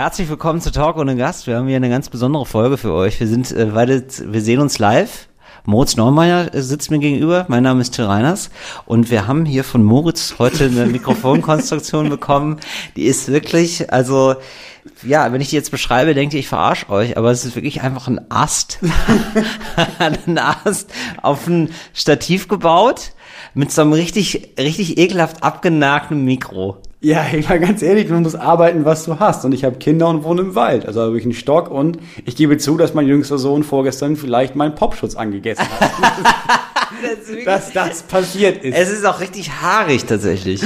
Herzlich willkommen zu Talk ohne Gast. Wir haben hier eine ganz besondere Folge für euch. Wir sind äh, beide, wir sehen uns live. Moritz Neumeier äh, sitzt mir gegenüber. Mein Name ist Till Reiners. Und wir haben hier von Moritz heute eine Mikrofonkonstruktion bekommen. Die ist wirklich, also, ja, wenn ich die jetzt beschreibe, denkt ihr, ich verarsche euch, aber es ist wirklich einfach ein Ast. ein Ast auf ein Stativ gebaut mit so einem richtig, richtig ekelhaft abgenagten Mikro. Ja, ich mal ganz ehrlich, du musst arbeiten, was du hast. Und ich habe Kinder und wohne im Wald. Also habe ich einen Stock und ich gebe zu, dass mein jüngster Sohn vorgestern vielleicht meinen Popschutz angegessen hat. dass das passiert ist. Es ist auch richtig haarig tatsächlich.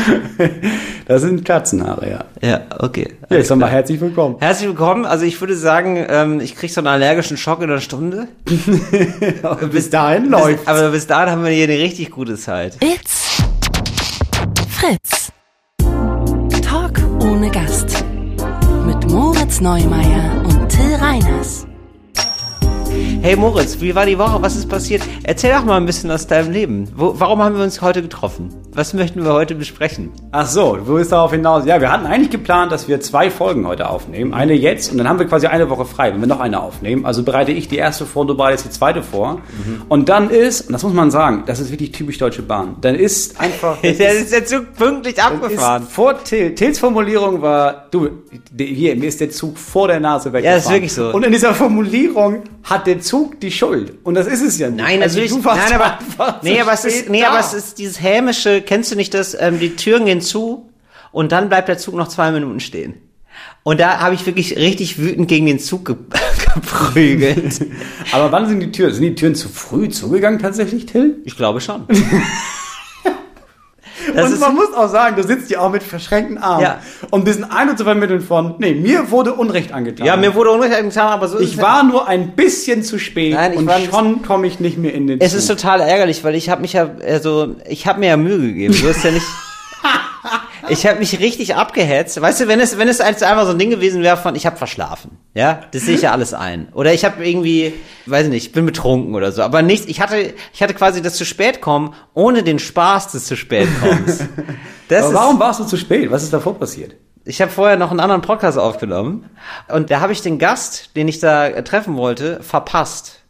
das sind Katzenhaare, ja. Ja, okay. Ja, ich sag mal herzlich willkommen. Herzlich willkommen. Also ich würde sagen, ähm, ich krieg so einen allergischen Schock in einer Stunde. bis dahin läuft. Aber bis dahin haben wir hier eine richtig gute Zeit. It's Fritz. Gast. Mit Moritz Neumeier und Till Reiners. Hey Moritz, wie war die Woche? Was ist passiert? Erzähl doch mal ein bisschen aus deinem Leben. Wo, warum haben wir uns heute getroffen? Was möchten wir heute besprechen? Ach so, wo ist darauf hinaus? Ja, wir hatten eigentlich geplant, dass wir zwei Folgen heute aufnehmen. Eine jetzt und dann haben wir quasi eine Woche frei, wenn wir noch eine aufnehmen. Also bereite ich die erste vor, du bereitest die zweite vor. Mhm. Und dann ist, und das muss man sagen, das ist wirklich typisch Deutsche Bahn. Dann ist einfach... Dann ist der Zug pünktlich abgefahren. Vor Till. Tills Formulierung war, du, hier, mir ist der Zug vor der Nase weggefahren. Ja, das ist wirklich so. Und in dieser Formulierung hat der Zug die Schuld. Und das ist es ja nicht. Nein, also natürlich. Du warst nein, aber, nee, aber es ist, nee, aber es ist dieses hämische, kennst du nicht das, ähm, die Türen gehen zu und dann bleibt der Zug noch zwei Minuten stehen. Und da habe ich wirklich richtig wütend gegen den Zug ge geprügelt. aber wann sind die Türen? Sind die Türen zu früh zugegangen tatsächlich, Till? Ich glaube schon. Das und man muss auch sagen, du sitzt ja auch mit verschränkten Armen. Ja. Um diesen Eindruck zu vermitteln von, nee, mir wurde Unrecht angetan. Ja, mir wurde Unrecht angetan, aber so ist Ich war nur ein bisschen zu spät Nein, und schon komme ich nicht mehr in den Es Zug. ist total ärgerlich, weil ich habe mich ja, also, ich habe mir ja Mühe gegeben. Du hast ja nicht... Ich habe mich richtig abgehetzt. Weißt du, wenn es, wenn es einfach so ein Ding gewesen wäre von, ich habe verschlafen. Ja, das sehe ich ja alles ein. Oder ich habe irgendwie, weiß ich nicht, bin betrunken oder so. Aber nichts, ich hatte, ich hatte quasi das zu spät kommen, ohne den Spaß des zu spät kommens. Warum warst du zu spät? Was ist davor passiert? Ich habe vorher noch einen anderen Podcast aufgenommen und da habe ich den Gast, den ich da treffen wollte, verpasst.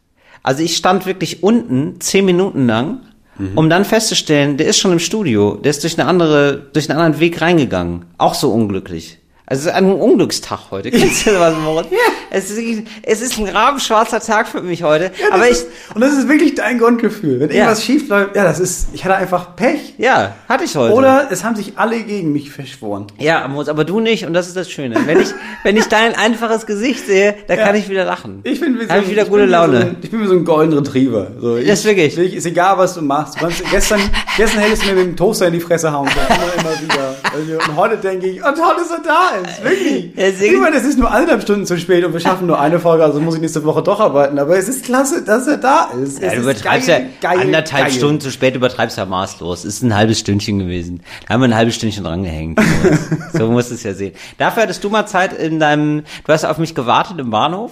Also ich stand wirklich unten zehn Minuten lang Mhm. Um dann festzustellen, der ist schon im Studio, der ist durch eine andere, durch einen anderen Weg reingegangen. Auch so unglücklich. Also es ist ein Unglückstag heute. Kennst du was, Moritz? ja. Es ist, es ist ein rabenschwarzer Tag für mich heute. Ja, aber ich, ist, und das ist wirklich dein Grundgefühl. Wenn irgendwas ja. schief läuft, ja, das ist, ich hatte einfach Pech. Ja, hatte ich heute. Oder es haben sich alle gegen mich verschworen. Ja, Moritz, aber du nicht und das ist das Schöne. Wenn ich, wenn ich dein einfaches Gesicht sehe, da ja. kann ich wieder lachen. Ich bin wie so, ich wieder ich gute Laune. So ein, ich bin wie so ein golden Retriever. So, ich, das ist wirklich. Ich, ist egal, was du machst. Du gestern, gestern hättest du mir mit dem Toaster in die Fresse hauen. Immer, immer wieder. Also, und heute denke ich, oh toll, dass er da ist. Wirklich. Ich meine, es ist nur eineinhalb Stunden zu spät und wir schaffen nur eine Folge, also muss ich nächste Woche doch arbeiten. Aber es ist klasse, dass er da ist. Ja, du übertreibst geil, ja geil, anderthalb geil. Stunden zu spät, übertreibst ja maßlos. Es ist ein halbes Stündchen gewesen. Da haben wir ein halbes Stündchen dran gehängt. so musst du es ja sehen. Dafür hattest du mal Zeit in deinem, du hast auf mich gewartet im Bahnhof.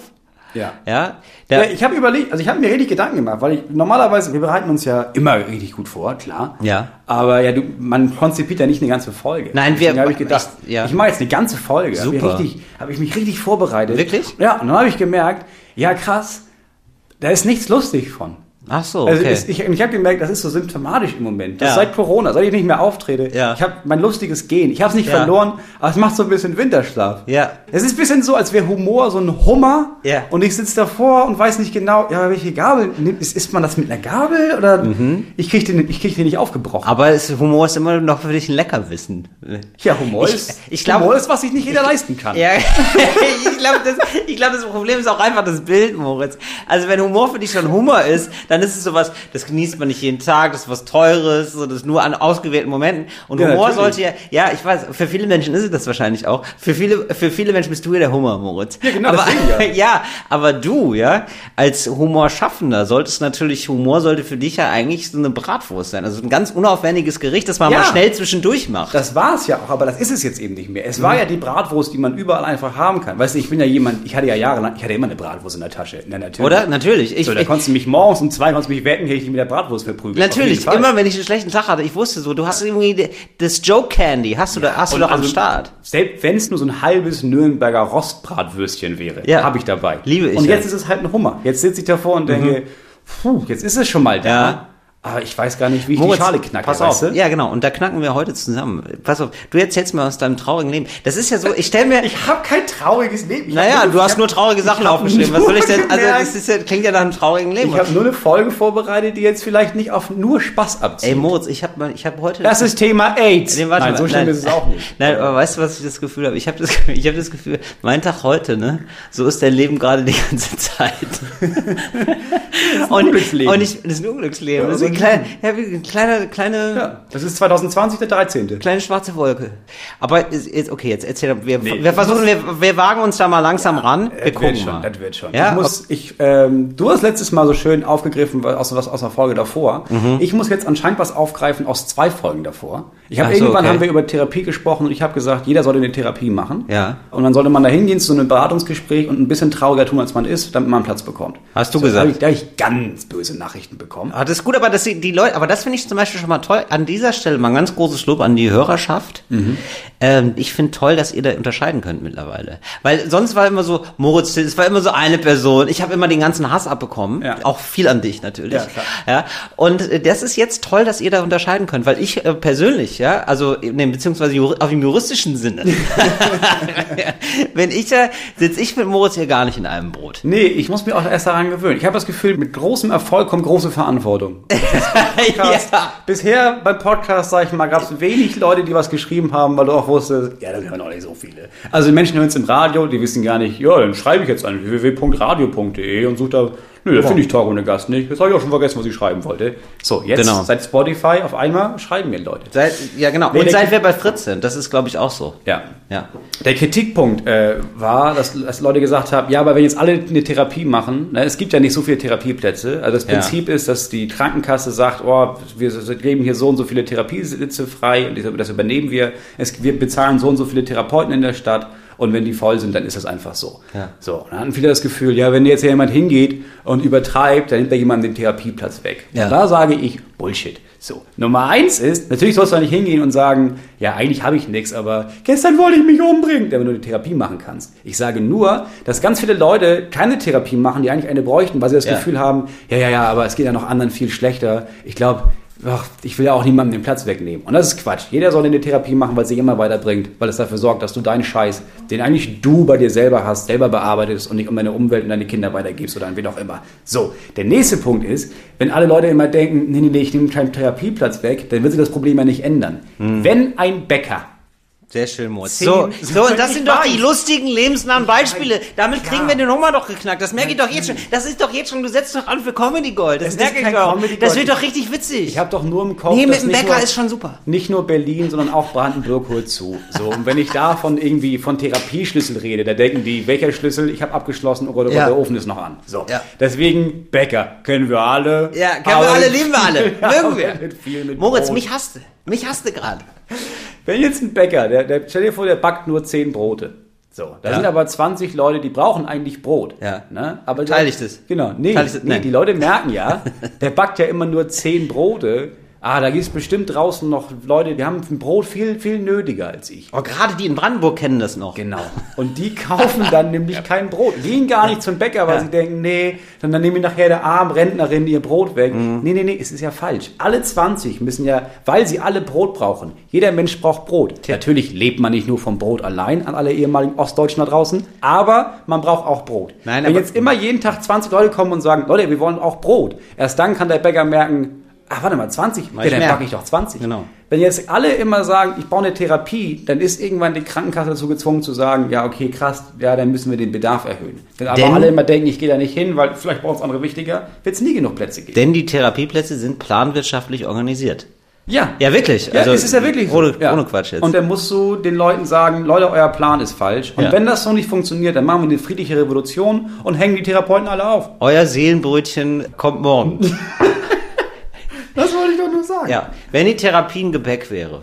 Ja. Ja, ja ich habe überlegt, also ich habe mir richtig Gedanken gemacht, weil ich normalerweise, wir bereiten uns ja immer richtig gut vor, klar. Ja. Aber ja, du, man konzipiert ja nicht eine ganze Folge. Nein, wir habe ich gedacht, ich, ja. ich mache jetzt eine ganze Folge. Super. Habe ich, hab ich mich richtig vorbereitet. Wirklich? Ja, und dann habe ich gemerkt, ja krass, da ist nichts lustig von. Ach so, also okay. Also ich, ich habe gemerkt, das ist so symptomatisch im Moment. Das ja. Seit Corona, seit ich nicht mehr auftrete. Ja. Ich habe mein lustiges Gehen. Ich habe es nicht ja. verloren, aber es macht so ein bisschen Winterschlaf. Ja. Es ist ein bisschen so, als wäre Humor so ein Hummer. Ja. Und ich sitze davor und weiß nicht genau, ja, welche Gabel. Ist, isst man das mit einer Gabel oder mhm. ich kriege den, ich krieg den nicht aufgebrochen. Aber es, Humor ist immer noch für dich ein Leckerwissen. Ja, Humor ich, ist, ich glaub, Humor ist, was sich nicht jeder ich, leisten kann. Ja, ich glaube, das, glaub, das Problem ist auch einfach das Bild, Moritz. Also wenn Humor für dich schon Humor ist, dann ist es sowas, das genießt man nicht jeden Tag, das ist was Teures, so, das ist nur an ausgewählten Momenten. Und ja, Humor natürlich. sollte ja, ja, ich weiß, für viele Menschen ist es das wahrscheinlich auch. Für viele, für viele Menschen bist du ja der Humor, Moritz. Ja, genau, aber, ja. ja, aber du, ja, als Humorschaffender solltest natürlich, Humor sollte für dich ja eigentlich so eine Bratwurst sein. Also ein ganz unaufwendiges Gericht, das man ja, mal schnell zwischendurch macht. Das war es ja auch, aber das ist es jetzt eben nicht mehr. Es war mhm. ja die Bratwurst, die man überall einfach haben kann. Weißt du, ich bin ja jemand, ich hatte ja jahrelang, ich hatte immer eine Bratwurst in der Tasche. Na, natürlich. Oder? Natürlich. Ich, so, da konntest du mich morgens um zwei konntest mich wecken, hätte ich dich mit der Bratwurst verprügelt. Natürlich, immer wenn ich einen schlechten Tag hatte. Ich wusste so, du hast irgendwie das Joke Candy, hast du, da, hast du doch also, am Start. Selbst wenn es nur so ein halbes Nürnberger Rostbratwürstchen wäre, ja. habe ich dabei. Liebe ich. Und jetzt ja. ist es halt ein Hummer. Jetzt sitze ich davor und denke, mhm. puh, jetzt ist es schon mal da. Ja. Aber ich weiß gar nicht, wie ich Moritz, die Schale knacke. Pass auf. Ja, genau. Und da knacken wir heute zusammen. Pass auf. Du erzählst mir aus deinem traurigen Leben. Das ist ja so, ich stelle mir... ich habe kein trauriges Leben. Ich naja, du hast nur traurige Sachen aufgeschrieben. Was soll ich denn... Also das ist ja, klingt ja nach einem traurigen Leben. Ich habe nur eine Folge vorbereitet, die jetzt vielleicht nicht auf nur Spaß abzieht. Ey, Moritz, ich habe ich hab heute... Das, das ist Thema AIDS. Nee, warte nein, so schlimm ist es auch nicht. Nein, aber weißt du, was ich das Gefühl habe? Ich habe das, ich hab das Gefühl, mein Tag heute, ne? So ist dein Leben gerade die ganze Zeit. das ist ein und, Unglücksleben. Und ich, das ist ein Unglücksleben. Ja, das ist ein klein, ja, kleine, kleine. Ja, das ist 2020 der 13. Kleine schwarze Wolke. Aber ist, okay, jetzt erzähl, wir, nee, wir versuchen, wir, wir wagen uns da mal langsam ja, ran. Wir das gucken schon, mal. Das wird schon. Ja? Ich muss, ich, ähm, du hast letztes Mal so schön aufgegriffen aus, was aus der Folge davor. Mhm. Ich muss jetzt anscheinend was aufgreifen aus zwei Folgen davor. Ich habe so, irgendwann okay. haben wir über Therapie gesprochen und ich habe gesagt, jeder sollte eine Therapie machen. Ja. Und dann sollte man da hingehen zu einem Beratungsgespräch und ein bisschen trauriger tun, als man ist, damit man einen Platz bekommt. Hast du so, gesagt? Da habe ich, da hab ich ganz böse Nachrichten bekommen. Ah, das ist gut, aber das, die Leute, aber das finde ich zum Beispiel schon mal toll. An dieser Stelle mal ein ganz großes Lob an die Hörerschaft. Mhm. Ähm, ich finde toll, dass ihr da unterscheiden könnt mittlerweile. Weil sonst war immer so, Moritz, es war immer so eine Person. Ich habe immer den ganzen Hass abbekommen. Ja. Auch viel an dich natürlich. Ja, klar. ja. Und äh, das ist jetzt toll, dass ihr da unterscheiden könnt, weil ich äh, persönlich, ja, also nee, beziehungsweise auf dem juristischen Sinne. Wenn ich da, sitze ich mit Moritz hier gar nicht in einem Brot. Nee, ich muss mir auch erst daran gewöhnen. Ich habe das Gefühl, mit großem Erfolg kommt große Verantwortung. ja. Bisher beim Podcast, sag ich mal, gab es wenig Leute, die was geschrieben haben, weil du auch wusstest, ja, da hören auch nicht so viele. Also die Menschen hören es im Radio, die wissen gar nicht, ja, dann schreibe ich jetzt an www.radio.de und suche da Nö, das finde ich Talk ohne Gast nicht. Jetzt habe ich auch schon vergessen, was ich schreiben wollte. So, jetzt genau. seit Spotify auf einmal schreiben mir Leute. Seit, ja, genau. Und seit wir bei Fritz sind, das ist, glaube ich, auch so. Ja. ja. Der Kritikpunkt äh, war, dass, dass Leute gesagt haben, ja, aber wenn jetzt alle eine Therapie machen, ne, es gibt ja nicht so viele Therapieplätze. Also das Prinzip ja. ist, dass die Krankenkasse sagt, oh, wir geben hier so und so viele Therapiesitze frei und das übernehmen wir. Es, wir bezahlen so und so viele Therapeuten in der Stadt. Und wenn die voll sind, dann ist das einfach so. Ja. So, dann hatten viele das Gefühl, ja, wenn jetzt jemand hingeht und übertreibt, dann nimmt er jemand den Therapieplatz weg. Ja. Da sage ich, Bullshit. So, Nummer eins ist, natürlich sollst du nicht hingehen und sagen, ja, eigentlich habe ich nichts, aber gestern wollte ich mich umbringen, wenn du eine Therapie machen kannst. Ich sage nur, dass ganz viele Leute keine Therapie machen, die eigentlich eine bräuchten, weil sie das ja. Gefühl haben, ja, ja, ja, aber es geht ja noch anderen viel schlechter. Ich glaube, ach, ich will ja auch niemandem den Platz wegnehmen. Und das ist Quatsch. Jeder soll eine Therapie machen, weil sich immer weiterbringt, weil es dafür sorgt, dass du deinen Scheiß, den eigentlich du bei dir selber hast, selber bearbeitest und nicht um deine Umwelt und deine Kinder weitergibst oder an wen auch immer. So, der nächste Punkt ist, wenn alle Leute immer denken, nee, nee, nee, ich nehme keinen Therapieplatz weg, dann wird sich das Problem ja nicht ändern. Mhm. Wenn ein Bäcker sehr schön, Moritz. So, so, und das sind doch die lustigen, lebensnahen Beispiele. Damit kriegen wir den Hummer doch geknackt. Das merke ich doch jetzt schon. Das ist doch jetzt schon, du setzt doch an für Comedy Gold. Das, merke ich doch. Das wird doch richtig witzig. Ich habe doch nur im Kopf. Nee, mit dem Bäcker ist schon super. Nicht nur Berlin, sondern auch Brandenburg holt zu. So, und wenn ich da von irgendwie von Therapieschlüssel rede, da denken die, welcher Schlüssel? Ich habe abgeschlossen, oh Gott, oh Gott, der Ofen ist noch an. So. Deswegen Bäcker. Können wir alle. Ja, können wir alle, lieben wir alle. Mögen wir. Moritz, mich hasste. Mich hasste gerade. Wenn jetzt ein Bäcker, der, der, stell dir vor, der backt nur 10 Brote. So, da ja. sind aber 20 Leute, die brauchen eigentlich Brot. Ja. Ne? Aber Teile ich das? Genau, nee, ich das? nee, die Leute merken ja, der backt ja immer nur 10 Brote ah, da gibt es bestimmt draußen noch Leute, die haben ein Brot viel, viel nötiger als ich. Oh, gerade die in Brandenburg kennen das noch. Genau. Und die kaufen dann nämlich kein Brot. Gehen gar nicht zum Bäcker, weil ja. sie denken, nee, dann, dann nehmen nachher der armen Rentnerin ihr Brot weg. Mhm. Nee, nee, nee, es ist ja falsch. Alle 20 müssen ja, weil sie alle Brot brauchen. Jeder Mensch braucht Brot. Tja. Natürlich lebt man nicht nur vom Brot allein an alle ehemaligen Ostdeutschen da draußen, aber man braucht auch Brot. Nein, Wenn jetzt immer jeden Tag 20 Leute kommen und sagen, Leute, wir wollen auch Brot, erst dann kann der Bäcker merken, ach warte mal, 20, ja, dann packe ich doch 20. Genau. Wenn jetzt alle immer sagen, ich baue eine Therapie, dann ist irgendwann die Krankenkasse dazu gezwungen zu sagen, ja okay, krass, ja, dann müssen wir den Bedarf erhöhen. Wenn aber alle immer denken, ich gehe da nicht hin, weil vielleicht braucht es andere wichtiger, wird es nie genug Plätze geben. Denn die Therapieplätze sind planwirtschaftlich organisiert. Ja. Ja, wirklich. Ja, also, es ist ja wirklich so. Ohne, ja. ohne Quatsch jetzt. Und dann musst du den Leuten sagen, Leute, euer Plan ist falsch. Und ja. wenn das so nicht funktioniert, dann machen wir eine friedliche Revolution und hängen die Therapeuten alle auf. Euer Seelenbrötchen kommt morgen. Das wollte ich doch nur sagen. Ja, wenn die Therapie ein Gebäck wäre,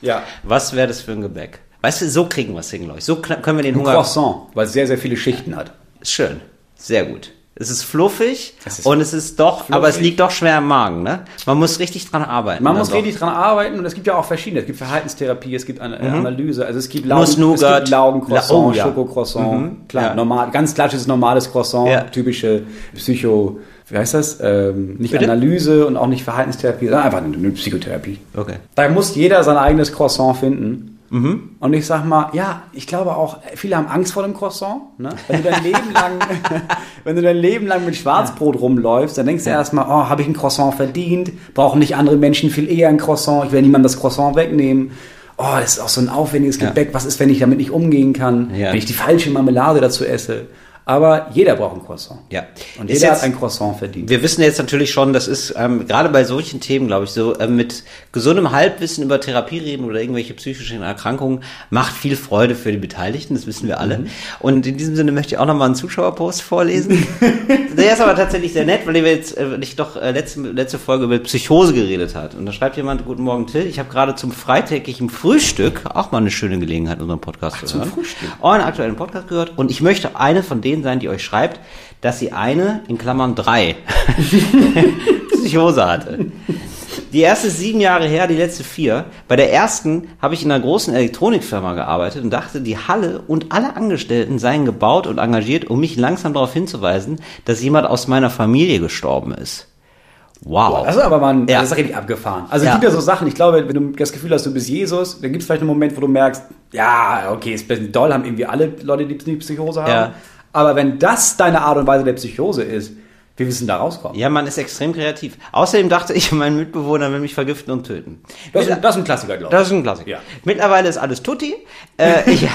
ja. was wäre das für ein Gebäck? Weißt du, so kriegen wir es hin, glaube ich. So können wir den ein Hunger. Croissant, weil es sehr, sehr viele Schichten hat. Schön. Sehr gut. Es ist fluffig es ist und es ist doch, fluffig. aber es liegt doch schwer im Magen, ne? Man muss richtig dran arbeiten. Man muss richtig dran arbeiten und es gibt ja auch verschiedene. Es gibt Verhaltenstherapie, es gibt eine mhm. Analyse, also es gibt Laugen, es gibt Laugencroissant, oh, ja. Schokocroissant, mhm. klar, ja. normal, ganz klassisches normales Croissant, ja. typische Psycho, wie heißt das? Ähm, nicht Bitte? Analyse und auch nicht Verhaltenstherapie, sondern einfach eine Psychotherapie. Okay. Da muss jeder sein eigenes Croissant finden. Mhm. Und ich sag mal, ja, ich glaube auch, viele haben Angst vor dem Croissant. Ne? Wenn du dein Leben lang, wenn du dein Leben lang mit Schwarzbrot ja. rumläufst, dann denkst du ja. erstmal, oh, habe ich ein Croissant verdient? Brauchen nicht andere Menschen viel eher ein Croissant? Ich will niemandem das Croissant wegnehmen. Oh, das ist auch so ein aufwendiges Gebäck. Ja. Was ist, wenn ich damit nicht umgehen kann? Wenn ich die falsche Marmelade dazu esse? Aber jeder braucht ein Croissant. Ja. Und jeder jetzt, hat ein Croissant verdient. Wir wissen jetzt natürlich schon, das ist ähm, gerade bei solchen Themen, glaube ich, so ähm, mit gesundem Halbwissen über Therapie reden oder irgendwelche psychischen Erkrankungen macht viel Freude für die Beteiligten, das wissen wir alle. Mhm. Und in diesem Sinne möchte ich auch nochmal einen Zuschauerpost vorlesen. Der ist aber tatsächlich sehr nett, weil wir jetzt äh, ich doch äh, letzte, letzte Folge über Psychose geredet hat. Und da schreibt jemand, guten Morgen Till, ich habe gerade zum freitägigen Frühstück, auch mal eine schöne Gelegenheit, unseren Podcast Ach, zu hören, zum Frühstück. einen aktuellen Podcast gehört und ich möchte eine von denen sein, die euch schreibt, dass sie eine, in Klammern drei, Psychose hatte. Die erste ist sieben Jahre her, die letzte vier. Bei der ersten habe ich in einer großen Elektronikfirma gearbeitet und dachte, die Halle und alle Angestellten seien gebaut und engagiert, um mich langsam darauf hinzuweisen, dass jemand aus meiner Familie gestorben ist. Wow. Das ist aber mal ein, ja. das ist richtig abgefahren. Also es gibt ja so Sachen, ich glaube, wenn du das Gefühl hast, du bist Jesus, dann gibt es vielleicht einen Moment, wo du merkst, ja, okay, ist ein bisschen doll, haben irgendwie alle Leute, die Psychose haben. Ja. Aber wenn das deine Art und Weise der Psychose ist, wie willst du da rauskommen? Ja, man ist extrem kreativ. Außerdem dachte ich, mein Mitbewohner will mich vergiften und töten. Das, ist, das ist ein Klassiker, glaube ich. Das ist ein Klassiker. Ja. Mittlerweile ist alles tutti. Äh, ich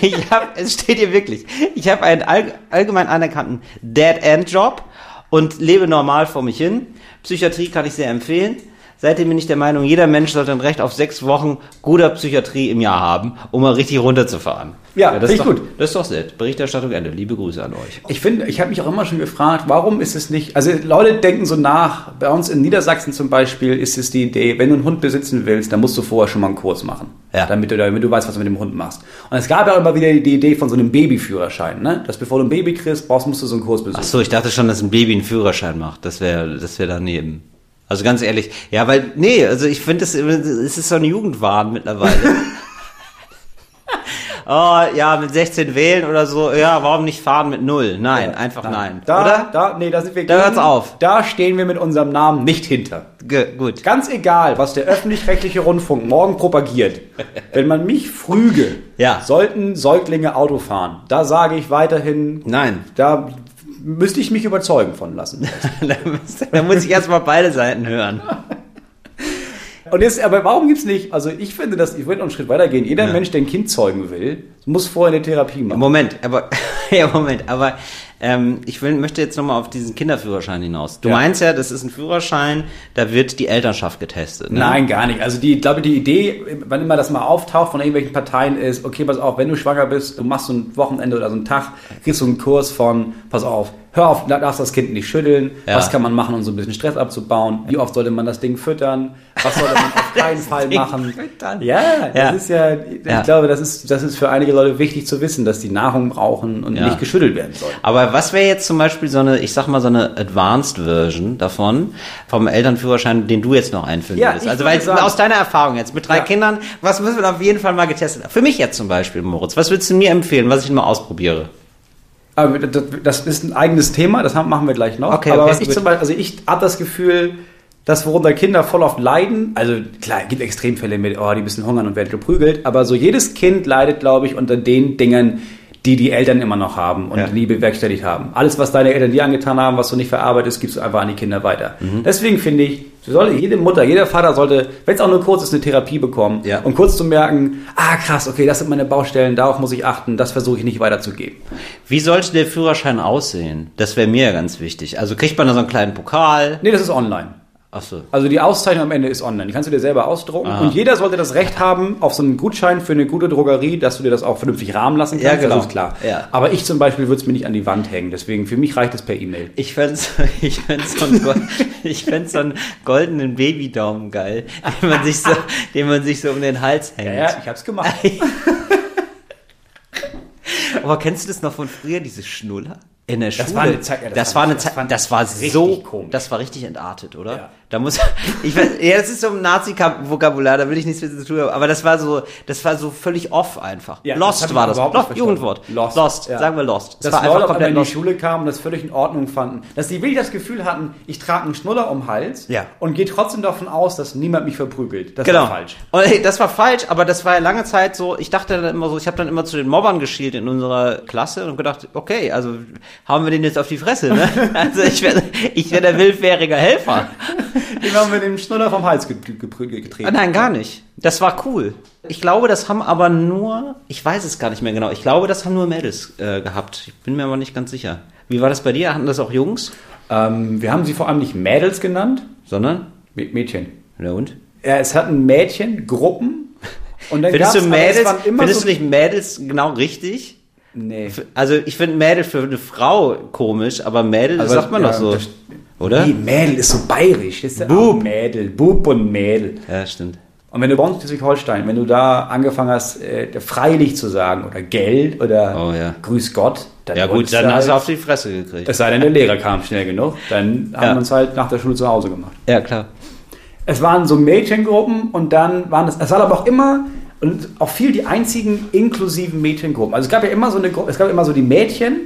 ich habe, es steht hier wirklich, ich habe einen allgemein anerkannten Dead-End-Job und lebe normal vor mich hin. Psychiatrie kann ich sehr empfehlen. Seitdem bin ich der Meinung, jeder Mensch sollte ein Recht auf sechs Wochen guter Psychiatrie im Jahr haben, um mal richtig runterzufahren. Ja, ja das ist doch, gut. Das ist doch nett. Berichterstattung Ende. Liebe Grüße an euch. Ich finde, ich habe mich auch immer schon gefragt, warum ist es nicht, also Leute denken so nach, bei uns in Niedersachsen zum Beispiel ist es die Idee, wenn du einen Hund besitzen willst, dann musst du vorher schon mal einen Kurs machen. Ja. Damit du, damit du weißt, was du mit dem Hund machst. Und es gab ja immer wieder die Idee von so einem Babyführerschein, ne? Dass bevor du ein Baby kriegst, brauchst, musst du so einen Kurs besuchen. Ach so, ich dachte schon, dass ein Baby einen Führerschein macht. Das wäre, das wäre daneben. Also ganz ehrlich, ja, weil, nee, also ich finde, es ist so ein Jugendwahn mittlerweile. oh, ja, mit 16 wählen oder so, ja, warum nicht fahren mit null? Nein, ja, einfach nein. nein. Da, oder? Da, nee, da sind wir Da hört's auf. Da stehen wir mit unserem Namen nicht hinter. G gut. Ganz egal, was der öffentlich-rechtliche Rundfunk morgen propagiert. wenn man mich früge, ja. sollten Säuglinge Auto fahren. Da sage ich weiterhin, nein. Da müsste ich mich überzeugen von lassen. da muss ich erstmal beide Seiten hören. Und jetzt, aber warum gibt es nicht, also ich finde, dass, ich würde noch einen Schritt weitergehen. Jeder ja. Mensch, der ein Kind zeugen will, muss vorher eine Therapie machen. Moment, aber, ja, Moment, aber ähm, ich will, möchte jetzt nochmal auf diesen Kinderführerschein hinaus. Du ja. meinst ja, das ist ein Führerschein, da wird die Elternschaft getestet. Ne? Nein, gar nicht. Also die, ich glaube, die Idee, wann immer das mal auftaucht von irgendwelchen Parteien ist, okay, pass auf, wenn du schwanger bist, du machst so ein Wochenende oder so einen Tag, kriegst du einen Kurs von, pass auf, hör auf, darfst das Kind nicht schütteln, ja. was kann man machen, um so ein bisschen Stress abzubauen, wie oft sollte man das Ding füttern, was sollte man auf keinen Fall machen. Füttern. Ja, das ja. ist ja, ich glaube, das ist, das ist für einige Leute wichtig zu wissen, dass die Nahrung brauchen und nicht geschüttelt werden soll. Aber was wäre jetzt zum Beispiel so eine, ich sag mal so eine Advanced Version davon, vom Elternführerschein, den du jetzt noch einführen ja, würdest? Also weil sagen, aus deiner Erfahrung jetzt mit drei Kindern, was müssen wir auf jeden Fall mal getestet haben? Für mich jetzt zum Beispiel, Moritz, was würdest du mir empfehlen, was ich mal ausprobiere? Das ist ein eigenes Thema, das machen wir gleich noch. Okay, Aber okay, was ich zum Beispiel, also ich habe das Gefühl, dass worunter Kinder voll oft leiden, also klar, es gibt Extremfälle mit, oh, die müssen hungern und werden geprügelt, aber so jedes Kind leidet, glaube ich, unter den Dingen, die die Eltern immer noch haben und ja. nie bewerkstelligt haben. Alles, was deine Eltern dir angetan haben, was du nicht verarbeitest, gibst du einfach an die Kinder weiter. Mhm. Deswegen finde ich, jede Mutter, jeder Vater sollte, wenn es auch nur kurz ist, eine Therapie bekommen, ja. um kurz zu merken, ah krass, okay, das sind meine Baustellen, darauf muss ich achten, das versuche ich nicht weiterzugeben. Wie sollte der Führerschein aussehen? Das wäre mir ganz wichtig. Also kriegt man da so einen kleinen Pokal? Nee, das ist online. Ach so. Also die Auszeichnung am Ende ist online. Die kannst du dir selber ausdrucken. Aha. Und jeder sollte das Recht haben auf so einen Gutschein für eine gute Drogerie, dass du dir das auch vernünftig rahmen lassen kannst. Ja, genau. Das ist klar. Ja. Aber ich zum Beispiel würde es mir nicht an die Wand hängen. Deswegen, für mich reicht es per E-Mail. Ich fände ich so, ich fänd's so einen goldenen Babydaumen geil, den man, sich so, den man sich so um den Hals hängt. Ja, ja ich hab's gemacht. Aber kennst du das noch von früher, diese Schnuller? In der Schule. Das war eine Zeit, ja, das, das war eine Zeit, das war, das war so, komisch. das war richtig entartet, oder? Ja. Da muss, ich weiß, ja, das ist so ein Nazi-Vokabular, da will ich nichts mit zu tun haben, aber das war so, das war so völlig off einfach. Ja, das lost ich war das. Lost. Jugendwort. Lost, Lost, ja. sagen wir lost. Dass war Leute aber in die lost. Schule kamen und das völlig in Ordnung fanden. Dass die wirklich das Gefühl hatten, ich trage einen Schnuller um den Hals Ja. und gehe trotzdem davon aus, dass niemand mich verprügelt. Das Genau. war falsch. Und, ey, das war falsch, aber das war ja lange Zeit so, ich dachte dann immer so, ich habe dann immer zu den Mobbern geschielt in unserer Klasse und gedacht, okay, also hauen wir den jetzt auf die Fresse, ne? Also ich werde ich wär der willfährige Helfer. Den haben wir dem Schnuller vom Hals ge- ge- ge- getreten. Ah, nein, gar nicht. Das war cool. Ich glaube, das haben aber nur, ich weiß es gar nicht mehr genau, ich glaube, das haben nur Mädels äh, gehabt. Ich bin mir aber nicht ganz sicher. Wie war das bei dir? Hatten das auch Jungs? Ähm, wir haben sie vor allem nicht Mädels genannt, Sondern? Mä- Mädchen. Na und? Ja, es hatten Mädchen, Gruppen. Und dann Findest du Mädels, findest so, du nicht Mädels genau richtig? Nee. Also ich finde Mädel für eine Frau komisch, aber Mädel Aber, sagt man ja, doch so. Oder? Nee, Mädel ist so bayerisch. Das ist Bub. Mädel. Bub und Mädel. Ja, stimmt. Und wenn du bei uns in Schleswig-Holstein, wenn du da angefangen hast, äh, freilich zu sagen oder Geld oder Oh, ja. Grüß Gott, dann Ja gut, dann halt, hast du auf die Fresse gekriegt. Es sei denn, der Lehrer kam schnell genug, dann haben Ja. wir uns halt nach der Schule zu Hause gemacht. Ja, klar. Es waren so Mädchengruppen und dann waren es, es waren aber auch immer und auch viel die einzigen inklusiven Mädchengruppen. Also es gab ja immer so eine Gruppe, es gab immer so die Mädchen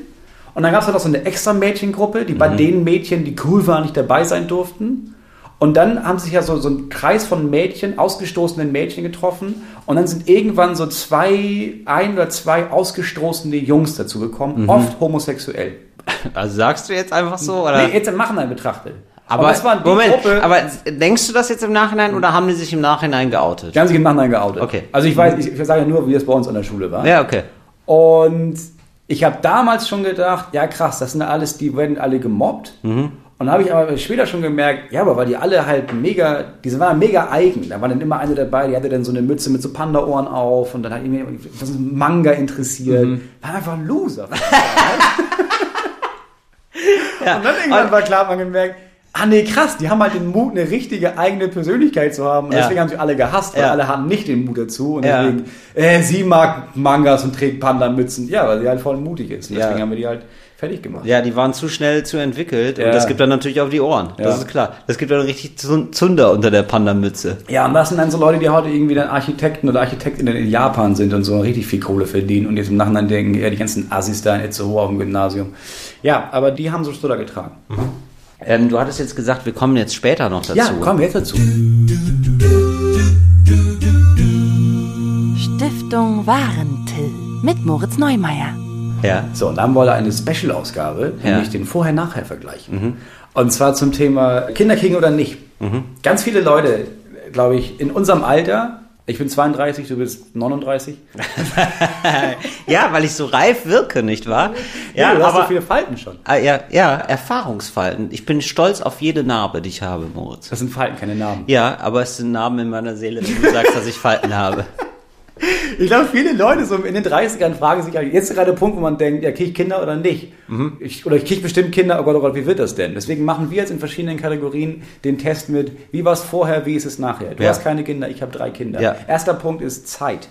und dann gab es halt auch so eine extra Mädchengruppe, die bei den Mädchen, die cool waren, nicht dabei sein durften. Und dann haben sich ja so, so ein Kreis von Mädchen, ausgestoßenen Mädchen getroffen. Und dann sind irgendwann so zwei, ein oder zwei ausgestoßene Jungs dazu gekommen, oft homosexuell. Also sagst du jetzt einfach so? Oder? Nee, jetzt im Nachhinein betrachtet. aber es waren die Moment, Gruppe, aber denkst du das jetzt im Nachhinein oder haben die sich im Nachhinein geoutet? die haben sich im Nachhinein geoutet. Okay. Also ich weiß, ich, ich sage ja nur, wie es bei uns an der Schule war. Ja, okay. Und ich habe damals schon gedacht, ja krass, das sind alles, die werden alle gemobbt. Mhm. Und dann habe ich aber später schon gemerkt, ja, aber weil die alle halt mega, die waren mega eigen. Da war dann immer eine dabei, die hatte dann so eine Mütze mit so Panda-Ohren auf und dann hat irgendwie was ist Manga interessiert. Mhm. War einfach ein Loser. Ja. Und dann irgendwann war klar, man gemerkt, ah nee, krass, die haben halt den Mut, eine richtige eigene Persönlichkeit zu haben. Und Ja. deswegen haben sie alle gehasst, weil Ja. alle hatten nicht den Mut dazu. Und Ja. deswegen, äh, sie mag Mangas und trägt Panda-Mützen. Ja, weil sie halt voll mutig ist. Und Ja. deswegen haben wir die halt fertig gemacht. Ja, die waren zu schnell zu entwickelt und das gibt dann natürlich auf die Ohren. Das ist klar. Das gibt dann richtig Zun- Zunder unter der Panda-Mütze. Ja, und das sind dann so Leute, die heute irgendwie dann Architekten oder Architektinnen in Japan sind und so richtig viel Kohle verdienen und jetzt im Nachhinein denken, ja, die ganzen Assis da in Itzehoe auf dem Gymnasium. Ja, aber die haben so Stutter getragen. Ähm, du hattest jetzt gesagt, wir kommen jetzt später noch dazu. Ja, kommen wir jetzt dazu. Stiftung Warentil mit Moritz Neumeier. Ja. So, und dann wollen wir eine Special-Ausgabe, Ja. nämlich den Vorher-Nachher-Vergleich. Und zwar zum Thema Kinder kriegen oder nicht. Ganz viele Leute, glaube ich, in unserem Alter, ich bin 32, du bist 39. ja, weil ich so reif wirke, nicht wahr? Ja, du hast aber so viele Falten schon. Ah, ja, ja, Erfahrungsfalten. Ich bin stolz auf jede Narbe, die ich habe, Moritz. Das sind Falten, keine Namen. Ja, aber es sind Narben in meiner Seele, wenn du sagst, dass ich Falten habe. Ich glaube, viele Leute so in den 30ern fragen sich, jetzt ist gerade der Punkt, wo man denkt, ja, kriege ich Kinder oder nicht? Ich, oder ich kriege bestimmt Kinder, oh Gott, oh Gott, wie wird das denn? Deswegen machen wir jetzt in verschiedenen Kategorien den Test mit, wie war es vorher, wie ist es nachher? Du Ja. hast keine Kinder, ich habe drei Kinder. Ja. Erster Punkt ist Zeit.